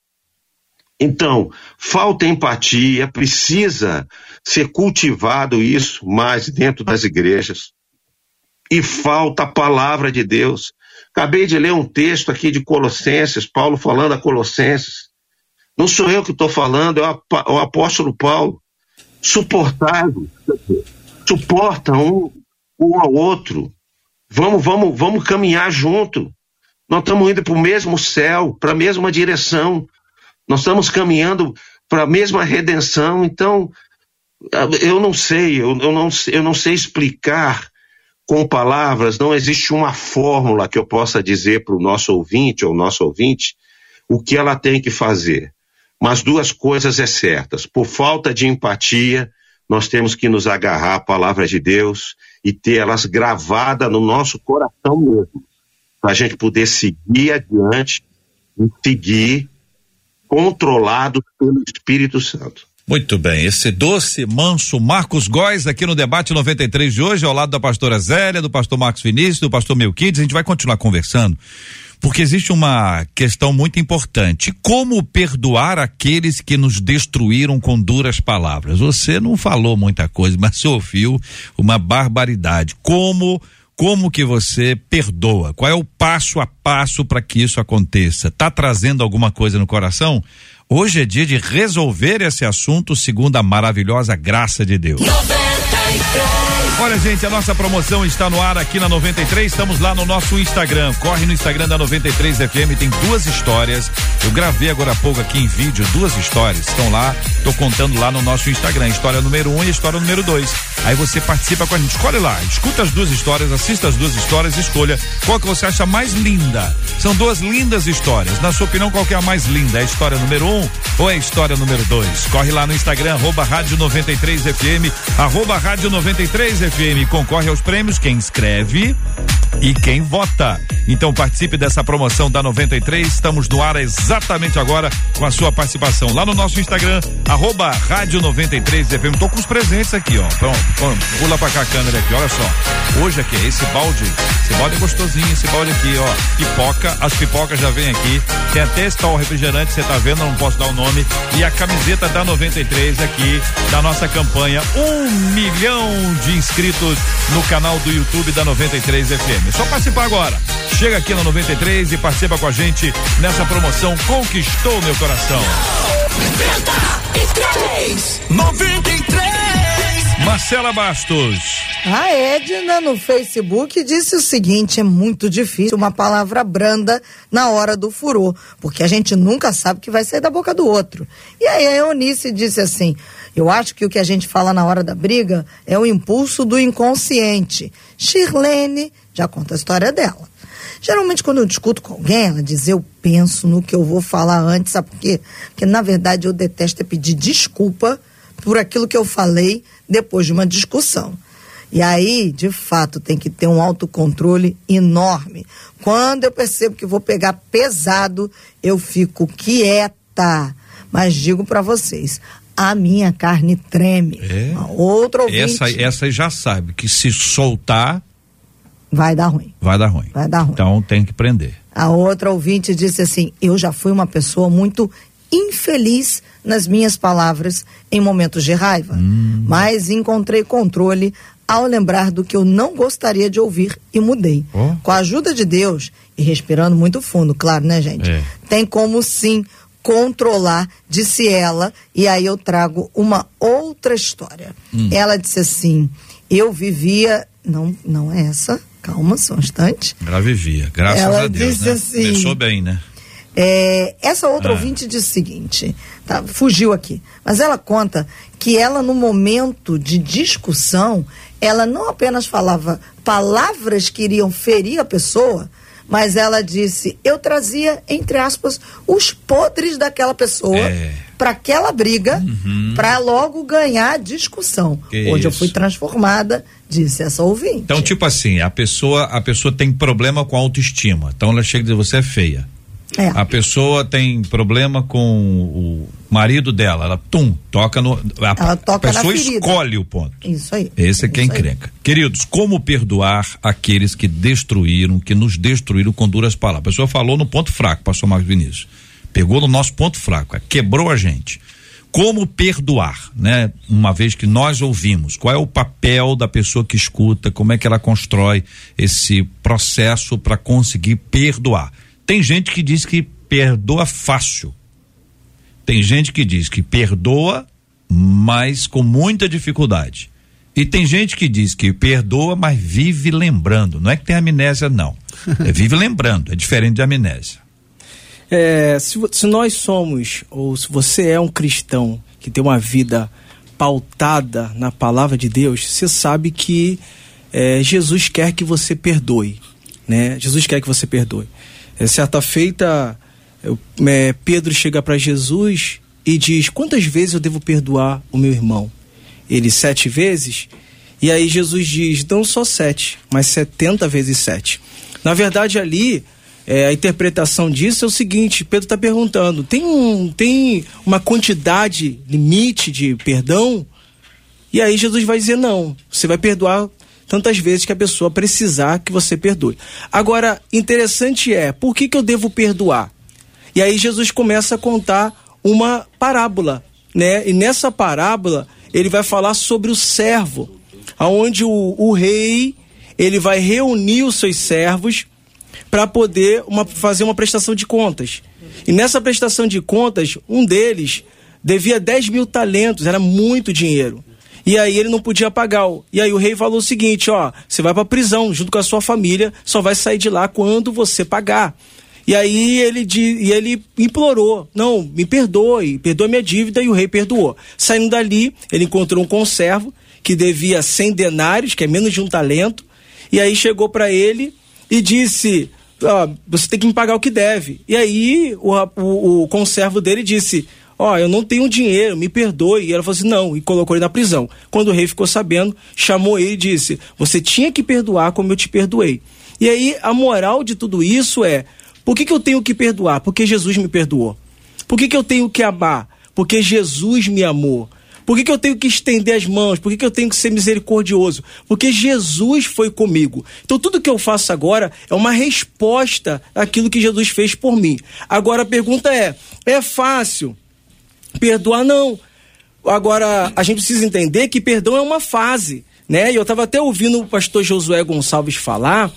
Speaker 2: Então, falta empatia, precisa ser cultivado isso mais dentro das igrejas. E falta a palavra de Deus. Acabei de ler um texto aqui de Colossenses, Paulo falando a Colossenses. Não sou eu que estou falando, é o apóstolo Paulo. Suportável, suporta um, um ao outro. Vamos, vamos, vamos caminhar junto. Nós estamos indo para o mesmo céu, para a mesma direção. Nós estamos caminhando para a mesma redenção. Então, eu não sei, eu, eu, não, eu não sei explicar com palavras, não existe uma fórmula que eu possa dizer para o nosso ouvinte ou nosso ouvinte o que ela tem que fazer. Mas duas coisas é certas. Por falta de empatia, nós temos que nos agarrar à palavra de Deus e ter elas gravadas no nosso coração mesmo, para a gente poder seguir adiante e seguir controlado pelo Espírito Santo.
Speaker 1: Muito bem, esse doce, manso Marcos Góes aqui no debate 93 de hoje, ao lado da pastora Zélia, do pastor Marcos Vinícius, do pastor Melquides, a gente vai continuar conversando, porque existe uma questão muito importante. Como perdoar aqueles que nos destruíram com duras palavras? Você não falou muita coisa, mas você ouviu uma barbaridade. Como como que você perdoa? Qual é o passo a passo para que isso aconteça? Tá trazendo alguma coisa no coração? Hoje é dia de resolver esse assunto segundo a maravilhosa graça de Deus. 93. Olha, gente, a nossa promoção está no ar aqui na 93. Estamos lá no nosso Instagram. Corre no Instagram da 93 FM, tem duas histórias. Eu gravei agora há pouco aqui em vídeo duas histórias. Estão lá, tô contando lá no nosso Instagram. História número um e história número dois. Aí você participa com a gente. Escolhe lá, escuta as duas histórias, assista as duas histórias, escolha qual que você acha mais linda. São duas lindas histórias. Na sua opinião, qual que é a mais linda? É a história número um ou é a história número dois? Corre lá no Instagram, arroba rádio 93 FM, arroba rádio 93 FM. FM concorre aos prêmios quem escreve e quem vota. Então participe dessa promoção da 93. Estamos no ar exatamente agora com a sua participação lá no nosso Instagram, arroba Rádio 93 FM. Tô com os presentes aqui, ó. Pronto. Pula pra cá a câmera aqui, olha só. Hoje aqui, esse balde, esse balde é gostosinho, esse balde aqui, ó. Pipoca, as pipocas já vem aqui. Tem até esse tal refrigerante, você tá vendo, não posso dar o nome. E a camiseta da 93 aqui, da nossa campanha. Um milhão de inscritos no canal do YouTube da 93 FM. É só participar agora. Chega aqui na 93 e participa com a gente nessa promoção Conquistou Meu Coração. 93! 93! Marcela Bastos.
Speaker 6: A Edna no Facebook disse o seguinte: é muito difícil uma palavra branda na hora do furor, porque a gente nunca sabe o que vai sair da boca do outro. E aí a Eunice disse assim: eu acho que o que a gente fala na hora da briga é o impulso do inconsciente. Shirlene já conta a história dela. Geralmente, quando eu discuto com alguém, ela diz: Eu penso no que eu vou falar antes, sabe por quê? Porque, na verdade, eu detesto é pedir desculpa por aquilo que eu falei depois de uma discussão. E aí, de fato, tem que ter um autocontrole enorme. Quando eu percebo que vou pegar pesado, eu fico quieta. Mas digo para vocês, a minha carne treme.
Speaker 1: É.
Speaker 6: Outra ouvinte,
Speaker 1: essa, essa já sabe que se soltar
Speaker 6: vai dar ruim.
Speaker 1: Vai dar ruim.
Speaker 6: Vai dar ruim.
Speaker 1: Então tem que prender.
Speaker 6: A outra ouvinte disse assim: Eu já fui uma pessoa muito infeliz nas minhas palavras em momentos de raiva, hum. mas encontrei controle ao lembrar do que eu não gostaria de ouvir e mudei. Oh. Com a ajuda de Deus e respirando muito fundo, claro, né, gente? É. Tem como sim controlar, disse ela, e aí eu trago uma outra história. Hum. Ela disse assim: eu vivia, não, não é essa, calma, só um instante.
Speaker 1: Ela vivia, graças
Speaker 6: ela
Speaker 1: a Deus.
Speaker 6: Disse
Speaker 1: né?
Speaker 6: assim,
Speaker 1: Começou bem, né?
Speaker 6: É, essa outra ah. ouvinte disse o seguinte, tá, fugiu aqui, mas ela conta que ela, no momento de discussão, ela não apenas falava palavras que iriam ferir a pessoa, mas ela disse: eu trazia, entre aspas, os podres daquela pessoa
Speaker 1: É.
Speaker 6: para aquela briga, para logo ganhar a discussão.
Speaker 1: Que
Speaker 6: onde eu
Speaker 1: isso.
Speaker 6: fui transformada, disse essa ouvinte.
Speaker 1: Então, tipo assim, a pessoa, a pessoa tem problema com autoestima. Então ela chega e diz, você é feia.
Speaker 6: É.
Speaker 1: A pessoa tem problema com o marido dela, ela tum, toca no. A,
Speaker 6: Ela toca
Speaker 1: a pessoa escolhe o ponto.
Speaker 6: Isso aí.
Speaker 1: Esse é quem encrenca. Queridos, como perdoar aqueles que destruíram, que nos destruíram com duras palavras? A pessoa falou no ponto fraco, pastor Marcos Vinícius. Pegou no nosso ponto fraco, é, quebrou a gente. Como perdoar, né? Uma vez que nós ouvimos, qual é o papel da pessoa que escuta, como é que ela constrói esse processo para conseguir perdoar? Tem gente que diz que perdoa fácil. Tem gente que diz que perdoa, mas com muita dificuldade. E tem gente que diz que perdoa, mas vive lembrando. Não é que tem amnésia, não. É vive lembrando. É diferente de amnésia.
Speaker 5: É, se, se nós somos, ou se você é um cristão que tem uma vida pautada na palavra de Deus, você sabe que é, Jesus quer que você perdoe. Né? Jesus quer que você perdoe. É, certa feita, eu- é, Pedro chega para Jesus e diz: Quantas vezes eu devo perdoar o meu irmão? Ele, sete vezes? E aí Jesus diz: Não só sete, mas setenta vezes sete. Na verdade, ali, é, a interpretação disso é o seguinte: Pedro está perguntando, tem, um, tem uma quantidade limite de perdão? E aí Jesus vai dizer: não, você vai perdoar tantas vezes que a pessoa precisar que você perdoe. Agora, interessante é, por que, que eu devo perdoar? E aí Jesus começa a contar uma parábola, né? E nessa parábola ele vai falar sobre o servo, aonde o, o rei ele vai reunir os seus servos para poder uma, fazer uma prestação de contas. E nessa prestação de contas, um deles devia 10 mil talentos, era muito dinheiro. E aí ele não podia pagar. E aí o rei falou o seguinte: ó, você vai pra prisão junto com a sua família, só vai sair de lá quando você pagar. E aí ele, e ele implorou: não, me perdoe, perdoe minha dívida, e o rei perdoou. Saindo dali, ele encontrou um conservo que devia 100 denários, que é menos de um talento, e aí chegou para ele e disse: você tem que me pagar o que deve. E aí o, o, o conservo dele disse: Ó, eu não tenho dinheiro, me perdoe. E ela falou assim: não, e colocou ele na prisão. Quando o rei ficou sabendo, chamou ele e disse: Você tinha que perdoar como eu te perdoei. E aí a moral de tudo isso é: por que, que eu tenho que perdoar? Porque Jesus me perdoou. Por que, que eu tenho que amar? Porque Jesus me amou. Por que, que eu tenho que estender as mãos? Por que, que eu tenho que ser misericordioso? Porque Jesus foi comigo. Então tudo que eu faço agora é uma resposta àquilo que Jesus fez por mim. Agora a pergunta é: é fácil? Perdoar não. Agora, a gente precisa entender que perdão é uma fase, né? E eu estava até ouvindo o pastor Josué Gonçalves falar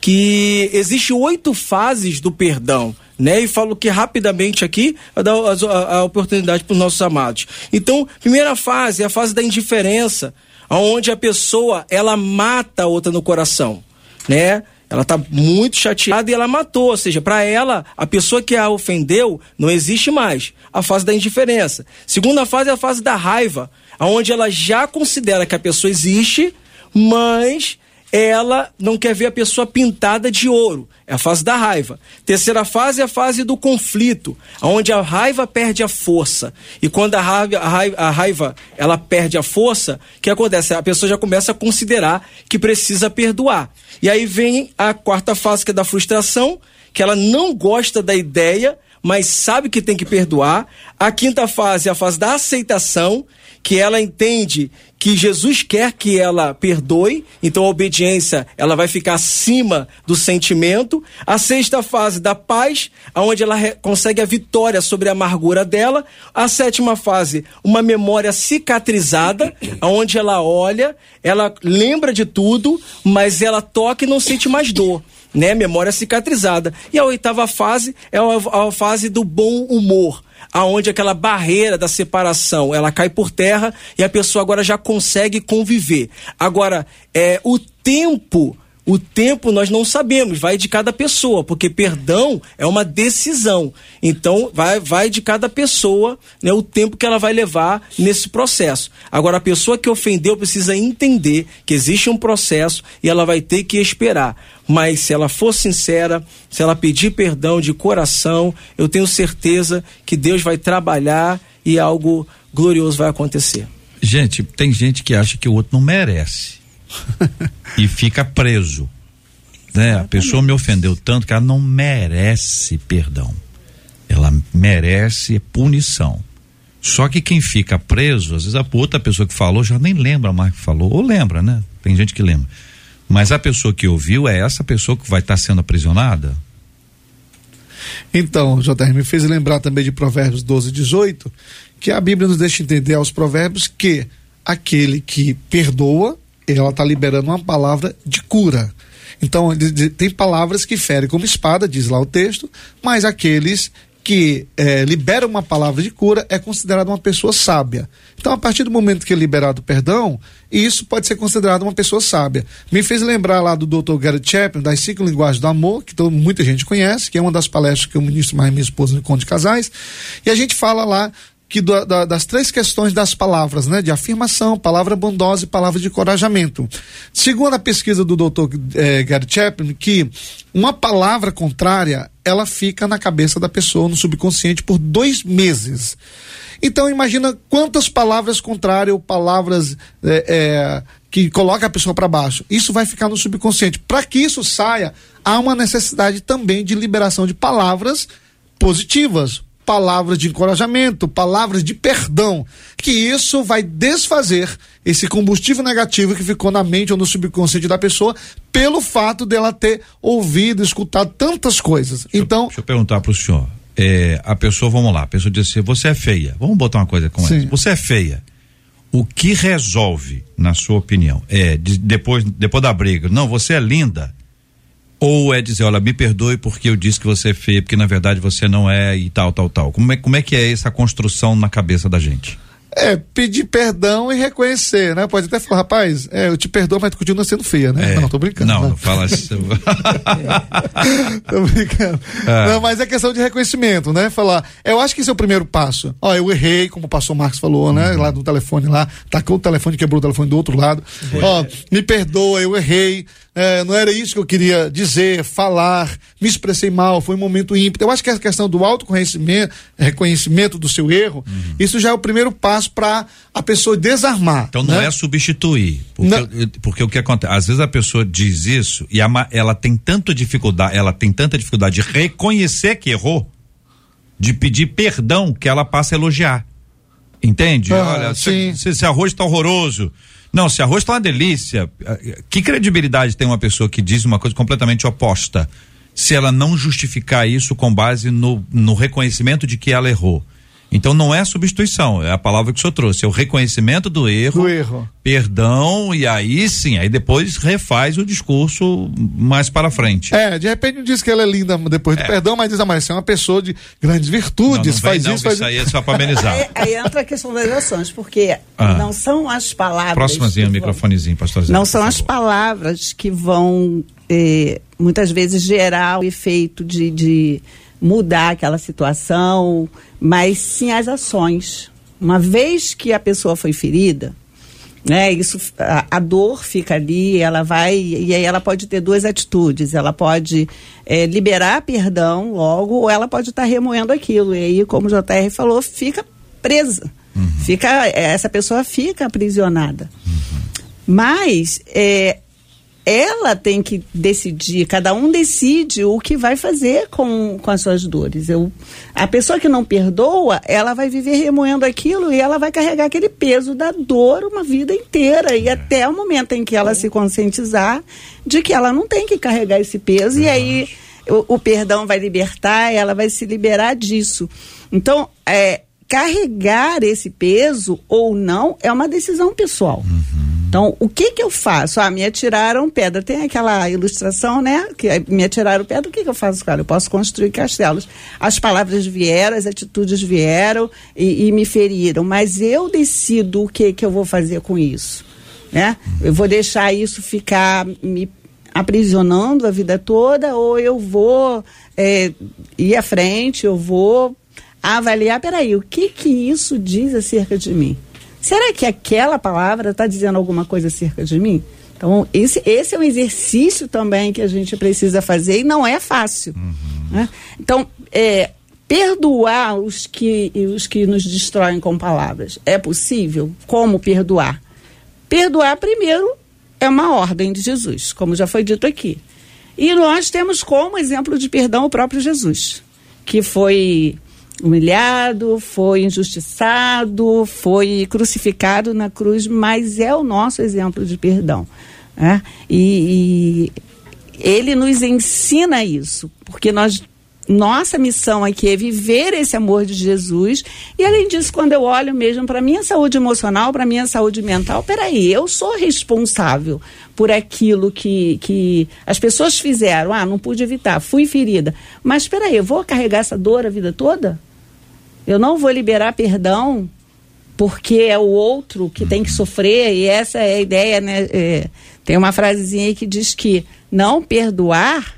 Speaker 5: que existe oito fases do perdão, né? E falo que rapidamente aqui vai dar a, a- oportunidade para os nossos amados. Então, primeira fase é a fase da indiferença, onde a pessoa ela mata a outra no coração, né? Ela tá muito chateada e ela matou, ou seja, para ela, a pessoa que a ofendeu não existe mais. A fase da indiferença. Segunda fase é a fase da raiva, onde ela já considera que a pessoa existe, mas ela não quer ver a pessoa pintada de ouro. É a fase da raiva. Terceira fase é a fase do conflito, onde a raiva perde a força. E quando a raiva, a raiva, a raiva ela perde a força, o que acontece? A pessoa já começa a considerar que precisa perdoar. E aí vem a quarta fase, que é da frustração, que ela não gosta da ideia, mas sabe que tem que perdoar. A quinta fase é a fase da aceitação, que ela entende que Jesus quer que ela perdoe, então a obediência ela vai ficar acima do sentimento. A sexta fase da paz, aonde ela consegue a vitória sobre a amargura dela. A sétima fase, uma memória cicatrizada, aonde ela olha, ela lembra de tudo, mas ela toca e não sente mais dor né? Memória cicatrizada. E a oitava fase é a, a fase do bom humor, aonde aquela barreira da separação ela cai por terra e a pessoa agora já consegue conviver. Agora, é o tempo O tempo nós não sabemos, vai de cada pessoa, porque perdão é uma decisão. Então, vai, vai de cada pessoa né, o tempo que ela vai levar nesse processo. Agora, a pessoa que ofendeu precisa entender que existe um processo e ela vai ter que esperar. Mas se ela for sincera, se ela pedir perdão de coração, eu tenho certeza que Deus vai trabalhar e algo glorioso vai acontecer.
Speaker 1: Gente, tem gente que acha que o outro não merece e fica preso. Né? A pessoa me ofendeu tanto que ela não merece perdão. Ela merece punição. Só que quem fica preso, às vezes a outra pessoa que falou já nem lembra mais que falou, ou lembra, né? Tem gente que lembra. Mas a pessoa que ouviu é essa pessoa que vai estar tá sendo aprisionada?
Speaker 4: Então, JR me fez lembrar também de Provérbios 12, 18, que a Bíblia nos deixa entender aos provérbios que aquele que perdoa, ela está liberando uma palavra de cura. Então, tem palavras que ferem como espada, diz lá o texto, mas aqueles que é, libera uma palavra de cura é considerado uma pessoa sábia. Então, a partir do momento que é liberado o perdão, isso pode ser considerado uma pessoa sábia. Me fez lembrar lá do Dr. Gary Chapman, das cinco linguagens do amor, que todo, muita gente conhece, que é uma das palestras que eu ministro mais minha esposa no Encontro de Casais. E a gente fala lá que do, da, das três questões das palavras, né? De afirmação, palavra bondosa e palavra de encorajamento. Segundo a pesquisa do Dr. Eh, Gary Chapman, que uma palavra contrária, ela fica na cabeça da pessoa, no subconsciente, por dois meses. Então imagina quantas palavras contrárias ou palavras é, é, que colocam a pessoa para baixo. Isso vai ficar no subconsciente. Para que isso saia, há uma necessidade também de liberação de palavras positivas, palavras de encorajamento, palavras de perdão, que isso vai desfazer esse combustível negativo que ficou na mente ou no subconsciente da pessoa pelo fato dela ter ouvido, escutado tantas coisas.
Speaker 1: Deixa
Speaker 4: então,
Speaker 1: eu, deixa eu perguntar para o senhor. É, a pessoa, vamos lá, a pessoa diz assim: você é feia. Vamos botar uma coisa com essa. Você é feia. O que resolve, na sua opinião, é de, depois, depois da briga? Não, você é linda ou é dizer, olha, me perdoe porque eu disse que você é feia, porque na verdade você não é e tal, tal, tal. Como é, como é que é essa construção na cabeça da gente?
Speaker 4: É, pedir perdão e reconhecer, né? Pode até falar, rapaz, é, eu te perdoo, mas tu continua sendo feia, né?
Speaker 1: É.
Speaker 4: Não, tô brincando.
Speaker 1: Não,
Speaker 4: né?
Speaker 1: não fala isso.
Speaker 4: tô brincando.
Speaker 1: É.
Speaker 4: Não, mas é questão de reconhecimento, né? Falar, eu acho que esse é o primeiro passo. Ó, eu errei, como o pastor Marcos falou, né? Lá no telefone lá, tacou o telefone, quebrou o telefone do outro lado. Ó, me perdoa, eu errei. É, não era isso que eu queria dizer, falar, me expressei mal, foi um momento ímpito. Eu acho que a questão do autoconhecimento, reconhecimento do seu erro, isso já é o primeiro passo para a pessoa desarmar.
Speaker 1: Então não
Speaker 4: né?
Speaker 1: é substituir. Porque, porque o que acontece? Às vezes a pessoa diz isso e a ela tem tanta dificuldade, ela tem tanta dificuldade de reconhecer que errou, de pedir perdão que ela passa a elogiar. Entende?
Speaker 4: Ah,
Speaker 1: Olha, esse arroz tá horroroso. Não, se arroz tá uma delícia. eh, Que credibilidade tem uma pessoa que diz uma coisa completamente oposta? Se ela não justificar isso com base no, no reconhecimento de que ela errou. Então não é substituição, é a palavra que o senhor trouxe, é o reconhecimento do erro,
Speaker 4: Do erro.
Speaker 1: perdão, e aí sim, aí depois refaz o discurso mais para frente.
Speaker 4: É, de repente não diz que ela é linda depois do perdão, mas diz, ah, mas você é uma pessoa de grandes
Speaker 1: não,
Speaker 4: virtudes,
Speaker 1: não vem
Speaker 4: faz
Speaker 1: não,
Speaker 4: isso,
Speaker 1: que
Speaker 4: faz
Speaker 1: isso aí é só para amenizar.
Speaker 3: Aí, aí entra a questão das ações, porque
Speaker 1: Ah.
Speaker 3: não são as palavras.
Speaker 1: Próximazinho,
Speaker 3: vão-
Speaker 1: microfonezinho, pastor Zé,
Speaker 3: Não são as palavras que vão eh, muitas vezes gerar o efeito de, de mudar aquela situação, mas sim as ações. Uma vez que a pessoa foi ferida, né, isso, a, a dor fica ali, ela vai e aí ela pode ter duas atitudes. Ela pode eh, liberar perdão logo, ou ela pode estar remoendo aquilo. E aí, como o JR falou, fica presa. Fica, essa pessoa fica aprisionada. Mas é, ela tem que decidir, cada um decide o que vai fazer com, com as suas dores. Eu, a pessoa que não perdoa, ela vai viver remoendo aquilo e ela vai carregar aquele peso da dor uma vida inteira. E até o momento em que ela se conscientizar de que ela não tem que carregar esse peso. E aí o, o perdão vai libertar, ela vai se liberar disso. Então, é, carregar esse peso ou não é uma decisão pessoal. Então, o que que eu faço? Ah, me atiraram pedra. Tem aquela ilustração, né? Que me atiraram pedra, o que que eu faço, cara? Eu posso construir castelos. As palavras vieram, as atitudes vieram e, e me feriram. Mas eu decido o que que eu vou fazer com isso, né? Eu vou deixar isso ficar me aprisionando a vida toda ou eu vou é, ir à frente, eu vou avaliar, peraí, o que que isso diz acerca de mim? Será que aquela palavra está dizendo alguma coisa acerca de mim? Então, esse, esse é um exercício também que a gente precisa fazer e não é fácil. Uhum. Né? Então, é, perdoar os que, os que nos destroem com palavras é possível? Como perdoar? Perdoar, primeiro, é uma ordem de Jesus, como já foi dito aqui. E nós temos como exemplo de perdão o próprio Jesus, que foi humilhado, foi injustiçado, foi crucificado na cruz, mas é o nosso exemplo de perdão. Né? E, e ele nos ensina isso, porque nós nossa missão aqui é viver esse amor de Jesus. E além disso, quando eu olho mesmo para minha saúde emocional, para minha saúde mental, peraí, eu sou responsável por aquilo que, que as pessoas fizeram. Ah, não pude evitar, fui ferida. Mas peraí, eu vou carregar essa dor a vida toda? Eu não vou liberar perdão porque é o outro que tem que sofrer, e essa é a ideia, né? É, tem uma frasezinha aí que diz que não perdoar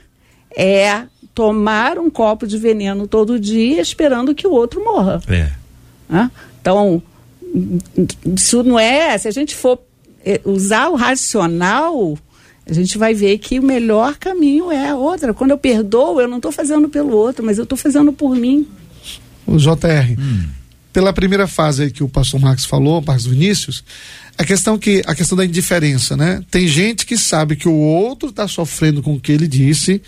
Speaker 3: é tomar um copo de veneno todo dia esperando que o outro morra.
Speaker 1: É.
Speaker 3: Então, isso não é. Se a gente for é, usar o racional, a gente vai ver que o melhor caminho é a outra. Quando eu perdoo, eu não estou fazendo pelo outro, mas eu estou fazendo por mim.
Speaker 4: O JR. Hum pela primeira fase aí que o pastor Marcos falou, Marcos Vinícius, a questão que a questão da indiferença, né? Tem gente que sabe que o outro está sofrendo com o que ele disse,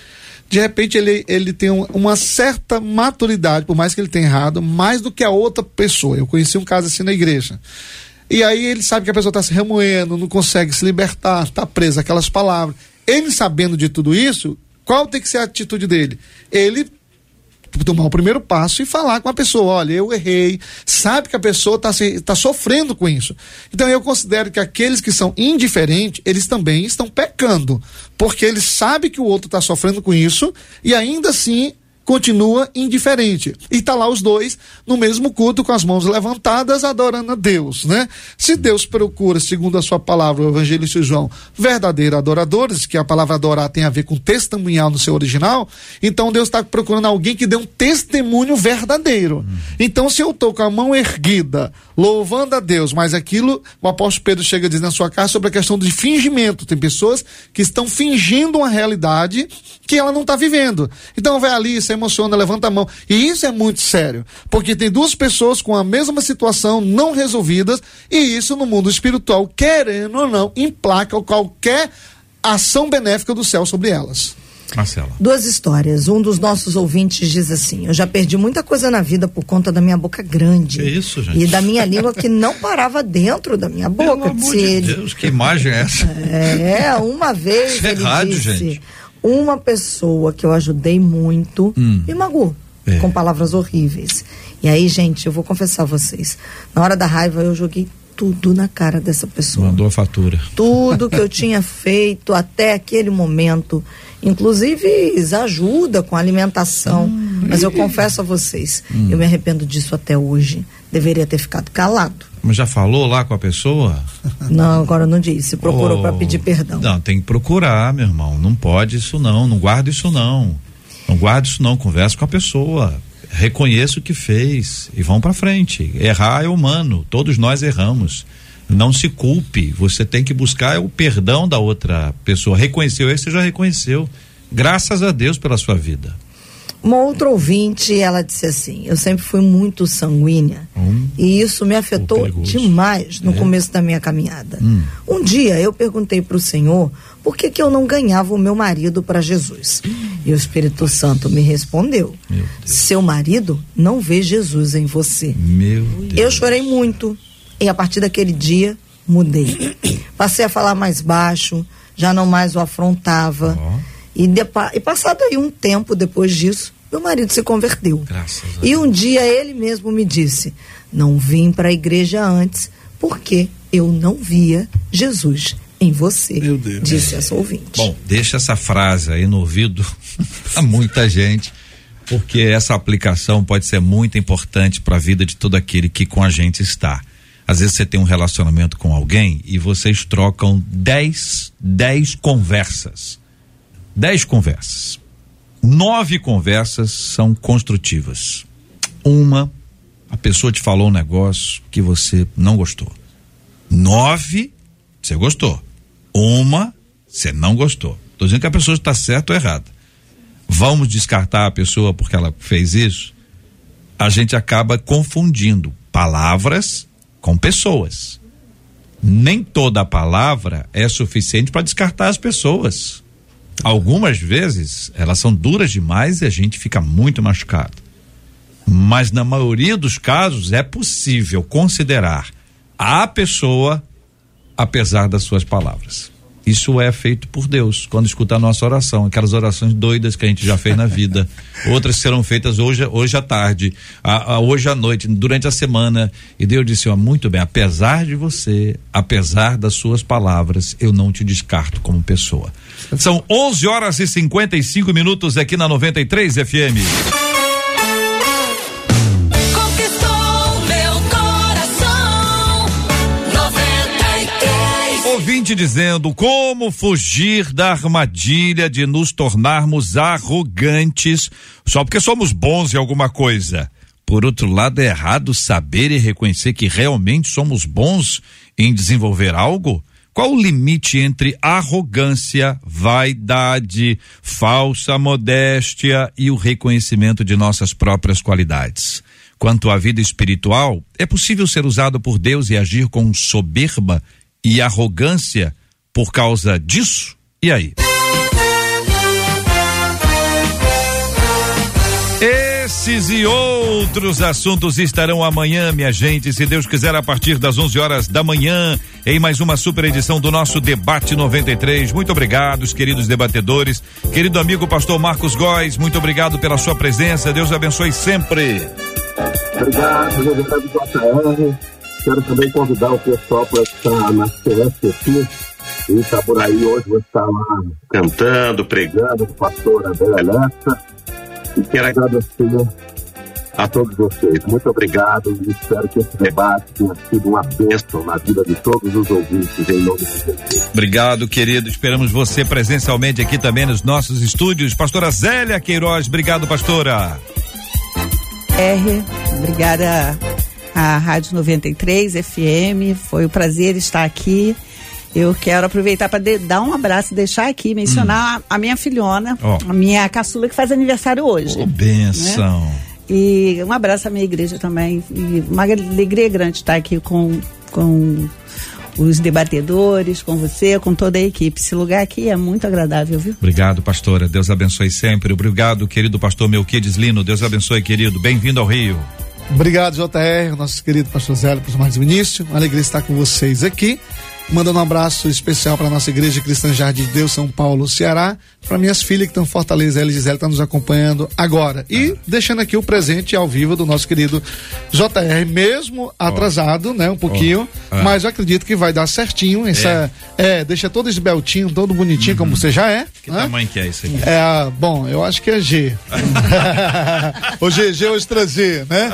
Speaker 4: de repente ele, ele tem um, uma certa maturidade, por mais que ele tenha errado, mais do que a outra pessoa. Eu conheci um caso assim na igreja. E aí ele sabe que a pessoa está se remoendo, não consegue se libertar, está presa aquelas palavras. Ele sabendo de tudo isso, qual tem que ser a atitude dele? Ele tomar o primeiro passo e falar com a pessoa, olha, eu errei, sabe que a pessoa está tá sofrendo com isso. Então eu considero que aqueles que são indiferentes, eles também estão pecando, porque eles sabem que o outro está sofrendo com isso e ainda assim continua indiferente. E tá lá os dois no mesmo culto com as mãos levantadas adorando a Deus, né? Se Deus procura, segundo a sua palavra, o evangelista João, verdadeiros adoradores, que a palavra adorar tem a ver com testemunhar no seu original, então Deus está procurando alguém que dê um testemunho verdadeiro. Então se eu tô com a mão erguida, louvando a Deus, mas aquilo, o apóstolo Pedro chega dizer na sua casa sobre a questão de fingimento. Tem pessoas que estão fingindo uma realidade que ela não está vivendo. Então vai ali, se emociona, levanta a mão. E isso é muito sério, porque tem duas pessoas com a mesma situação não resolvidas, e isso no mundo espiritual, querendo ou não, implaca qualquer ação benéfica do céu sobre elas.
Speaker 1: Marcela.
Speaker 6: Duas histórias. Um dos nossos ouvintes diz assim: Eu já perdi muita coisa na vida por conta da minha boca grande.
Speaker 1: Que isso, gente?
Speaker 6: E da minha língua que não parava dentro da minha boca.
Speaker 1: Pelo amor de
Speaker 6: ele.
Speaker 1: Deus, que imagem é essa?
Speaker 6: É, uma vez.
Speaker 1: Isso é
Speaker 6: ele
Speaker 1: rádio,
Speaker 6: disse,
Speaker 1: gente.
Speaker 6: Uma pessoa que eu ajudei muito
Speaker 1: Hum.
Speaker 6: me magoou
Speaker 1: É.
Speaker 6: com palavras horríveis. E aí, gente, eu vou confessar a vocês: na hora da raiva, eu joguei tudo na cara dessa pessoa
Speaker 1: Mandou a fatura.
Speaker 6: tudo que eu tinha feito até aquele momento, inclusive ajuda com a alimentação. Mas eu confesso a vocês, eu me arrependo disso até hoje. Deveria ter ficado calado.
Speaker 1: Mas já falou lá com a pessoa?
Speaker 6: Não, agora não disse. Procurou
Speaker 1: Oh,
Speaker 6: para pedir perdão.
Speaker 1: Não, tem que procurar, meu irmão. Não pode isso não. Não guarda isso não. Não guarda isso não. Conversa com a pessoa. Reconheça o que fez e vão para frente. Errar é humano. Todos nós erramos. Não se culpe. Você tem que buscar o perdão da outra pessoa. Reconheceu esse, você já reconheceu. Graças a Deus pela sua vida.
Speaker 6: Uma outra ouvinte, ela disse assim: Eu sempre fui muito sanguínea
Speaker 1: Hum.
Speaker 6: e isso me afetou demais no
Speaker 1: É?
Speaker 6: começo da minha caminhada.
Speaker 1: Hum.
Speaker 6: Um dia eu perguntei para o Senhor por que, que eu não ganhava o meu marido para Jesus. E o Espírito Santo me respondeu. Seu marido não vê Jesus em você.
Speaker 1: Meu Deus.
Speaker 6: Eu chorei muito e a partir daquele dia mudei. Passei a falar mais baixo, já não mais o afrontava.
Speaker 1: Ó.
Speaker 6: E, depa- e passado aí um tempo depois disso, meu marido se converteu.
Speaker 1: Graças a
Speaker 6: E um dia ele mesmo me disse: Não vim para a igreja antes porque eu não via Jesus em você.
Speaker 4: Meu Deus.
Speaker 6: Disse essa ouvinte.
Speaker 1: Bom, deixa essa frase aí no ouvido a muita gente, porque essa aplicação pode ser muito importante para a vida de todo aquele que com a gente está. Às vezes você tem um relacionamento com alguém e vocês trocam 10, 10 conversas. Dez conversas. Nove conversas são construtivas. Uma, a pessoa te falou um negócio que você não gostou. Nove, você gostou. Uma, você não gostou. Estou dizendo que a pessoa está certa ou errada. Vamos descartar a pessoa porque ela fez isso? A gente acaba confundindo palavras com pessoas. Nem toda palavra é suficiente para descartar as pessoas. Algumas vezes elas são duras demais e a gente fica muito machucado. Mas na maioria dos casos é possível considerar a pessoa apesar das suas palavras. Isso é feito por Deus quando escuta a nossa oração, aquelas orações doidas que a gente já fez na vida. Outras serão feitas hoje, hoje à tarde, a, a, hoje à noite, durante a semana. E Deus disse: ó, muito bem, apesar de você, apesar das suas palavras, eu não te descarto como pessoa. São 11 horas e 55 minutos aqui na 93 FM. ouvinte dizendo como fugir da armadilha de nos tornarmos arrogantes só porque somos bons em alguma coisa. Por outro lado, é errado saber e reconhecer que realmente somos bons em desenvolver algo? Qual o limite entre arrogância, vaidade, falsa modéstia e o reconhecimento de nossas próprias qualidades? Quanto à vida espiritual, é possível ser usado por Deus e agir com soberba e arrogância por causa disso? E aí? Esses e outros assuntos estarão amanhã, minha gente, se Deus quiser, a partir das 11 horas da manhã, em mais uma super edição do nosso Debate 93. Muito obrigado, queridos debatedores. Querido amigo pastor Marcos Góes, muito obrigado pela sua presença. Deus abençoe sempre.
Speaker 2: Obrigado, deputado JR. Quero também convidar o pessoal para estar na CSP e está por aí hoje, vou estar lá cantando, pregando com o pastor André Lessa. E quero agradecer a todos vocês. Muito obrigado e espero que esse debate tenha sido uma bênção na vida de todos os ouvintes, em nome de Jesus.
Speaker 1: Obrigado, querido. Esperamos você presencialmente aqui também nos nossos estúdios. Pastora Zélia Queiroz, obrigado, pastora.
Speaker 3: R, obrigada a Rádio 93 FM. Foi um prazer estar aqui. Eu quero aproveitar para dar um abraço e deixar aqui, mencionar hum. a, a, minha filhona, oh. a minha caçula que faz aniversário hoje.
Speaker 1: Oh, benção. Né?
Speaker 3: E um abraço à minha igreja também. E uma alegria grande estar aqui com, com os debatedores, com você, com toda a equipe. Esse lugar aqui é muito agradável, viu?
Speaker 1: Obrigado, pastora. Deus abençoe sempre. Obrigado, querido pastor Melquides Lino. Deus abençoe, querido. Bem-vindo ao Rio.
Speaker 4: Obrigado, JR, nosso querido pastor Zélio, por mais um início. Uma alegria estar com vocês aqui. Mandando um abraço especial para nossa igreja cristã Jardim de Deus, São Paulo, Ceará. Para minhas filhas que estão em Fortaleza, ela Gisele está nos acompanhando agora. E ah. deixando aqui o presente ao vivo do nosso querido JR, mesmo atrasado, oh. né? Um pouquinho. Oh. Ah. Mas eu acredito que vai dar certinho. Essa, é. é deixa todo esbeltinho, todo bonitinho, uhum. como você já é.
Speaker 1: Que né? tamanho que é isso aqui?
Speaker 4: É, bom, eu acho que é G. o GG ou extra G, né?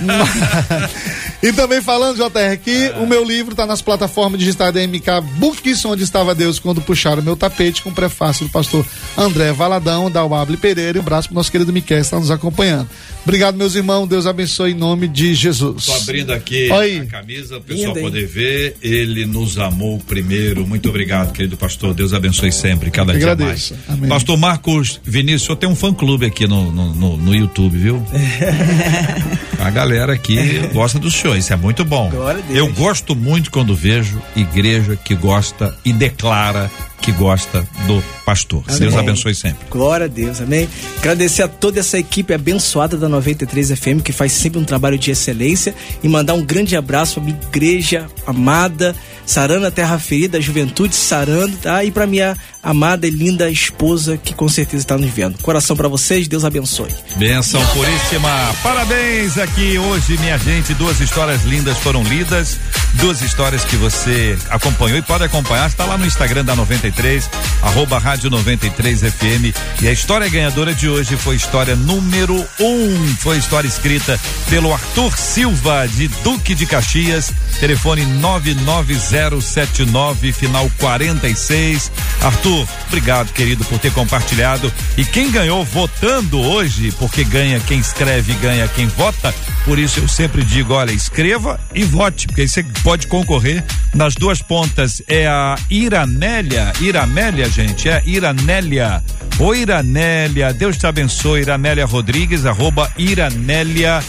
Speaker 4: e também falando, JR, que ah. o meu livro está nas plataformas digitais da MK Books, onde estava Deus quando puxaram meu tapete, com o prefácio do pastor André Valadão, da Uable Pereira. E um abraço para o nosso querido Miquel, que está nos acompanhando. Obrigado, meus irmãos. Deus abençoe em nome de Jesus.
Speaker 1: Estou abrindo aqui Oi. a camisa, o pessoal Lindo, poder ver. Ele nos amou primeiro. Muito obrigado, querido pastor. Deus abençoe sempre, cada dia mais. Amém. Pastor Marcos Vinícius, eu tenho um fã clube aqui no, no, no, no YouTube, viu? a galera aqui gosta do senhor. Isso é muito bom. Eu gosto muito quando vejo igreja que gosta e declara que gosta do pastor. Amém. Deus abençoe sempre.
Speaker 5: Glória a Deus, amém. Agradecer a toda essa equipe abençoada da 93 FM que faz sempre um trabalho de excelência e mandar um grande abraço à minha igreja amada, sarando a terra ferida, a juventude sarando, tá? E para minha amada e linda esposa que com certeza está nos vendo. Coração para vocês, Deus abençoe.
Speaker 1: Benção puríssima. Parabéns aqui hoje, minha gente. Duas histórias lindas foram lidas. Duas histórias que você acompanhou e pode acompanhar, está lá no Instagram da 93, arroba rádio 93 FM. E a história ganhadora de hoje foi história número um, foi história escrita pelo Arthur Silva, de Duque de Caxias, telefone 99079, final 46. Arthur, obrigado, querido, por ter compartilhado. E quem ganhou votando hoje, porque ganha quem escreve, ganha quem vota, por isso eu sempre digo, olha, escreva e vote, porque aí você pode concorrer nas duas pontas. É a Iranélia, Iramélia, gente, é Iranélia. Ô Iranélia, Deus te abençoe, Iranélia Rodrigues, arroba Iranélia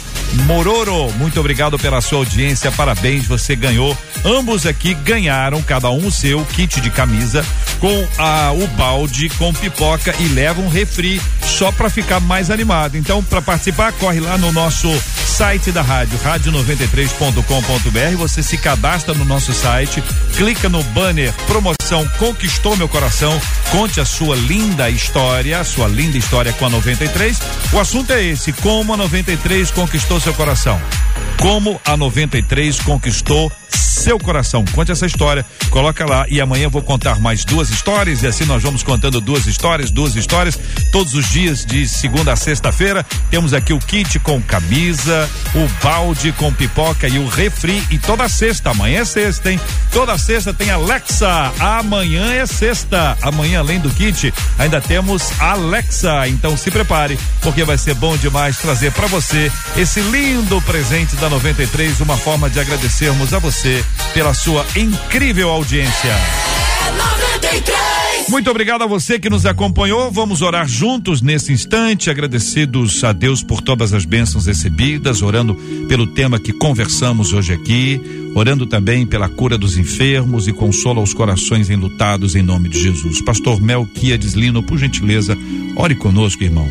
Speaker 1: Mororo. Muito obrigado pela sua audiência, parabéns, você ganhou. Ambos aqui ganharam, cada um o seu kit de camisa com a, o balde com pipoca e leva um refri só para ficar mais animado. Então, para participar, corre lá no nosso site da rádio, rádio93.com.br. Você se cadastra no nosso site, clica no banner promoção Conquistou Meu Coração, conte a sua linda história, a sua linda história com a 93. O assunto é esse: como a 93 conquistou seu coração. Como a 93 conquistou seu coração. Conte essa história, coloca lá e amanhã eu vou contar mais duas histórias e assim nós vamos contando duas histórias, duas histórias todos os dias de segunda a sexta-feira. Temos aqui o kit com camisa, o balde com pipoca e o refri e toda sexta, amanhã é sexta, hein? Toda sexta tem Alexa. Amanhã é sexta. Amanhã além do kit, ainda temos Alexa. Então se prepare, porque vai ser bom demais trazer para você esse lindo presente da 93, uma forma de agradecermos a você pela sua incrível audiência. Muito obrigado a você que nos acompanhou. Vamos orar juntos nesse instante, agradecidos a Deus por todas as bênçãos recebidas, orando pelo tema que conversamos hoje aqui, orando também pela cura dos enfermos e consola os corações enlutados em nome de Jesus. Pastor Melquiades Lino, por gentileza, ore conosco, irmão.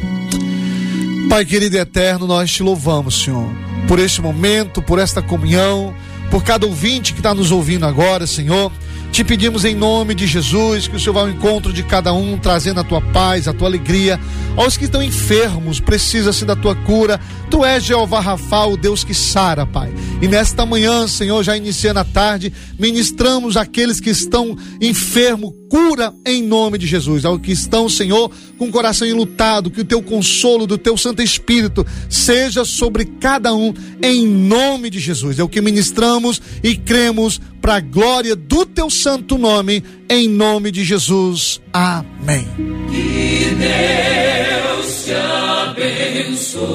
Speaker 4: Pai querido e eterno, nós te louvamos, Senhor, por este momento, por esta comunhão, por cada ouvinte que está nos ouvindo agora, Senhor. Te pedimos em nome de Jesus que o Senhor vá ao encontro de cada um, trazendo a tua paz, a tua alegria. Aos que estão enfermos, precisa-se da tua cura. Tu és Jeová Rafa, o Deus que sara, Pai. E nesta manhã, Senhor, já iniciando a tarde, ministramos aqueles que estão enfermos, cura em nome de Jesus. Aos que estão, Senhor, com o coração enlutado, que o teu consolo do teu Santo Espírito seja sobre cada um, em nome de Jesus. É o que ministramos e cremos para a glória do teu santo nome, em nome de Jesus. Amém.
Speaker 7: Que Deus te abençoe.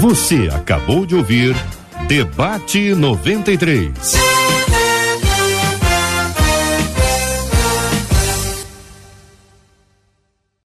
Speaker 8: Você acabou de ouvir Debate 93.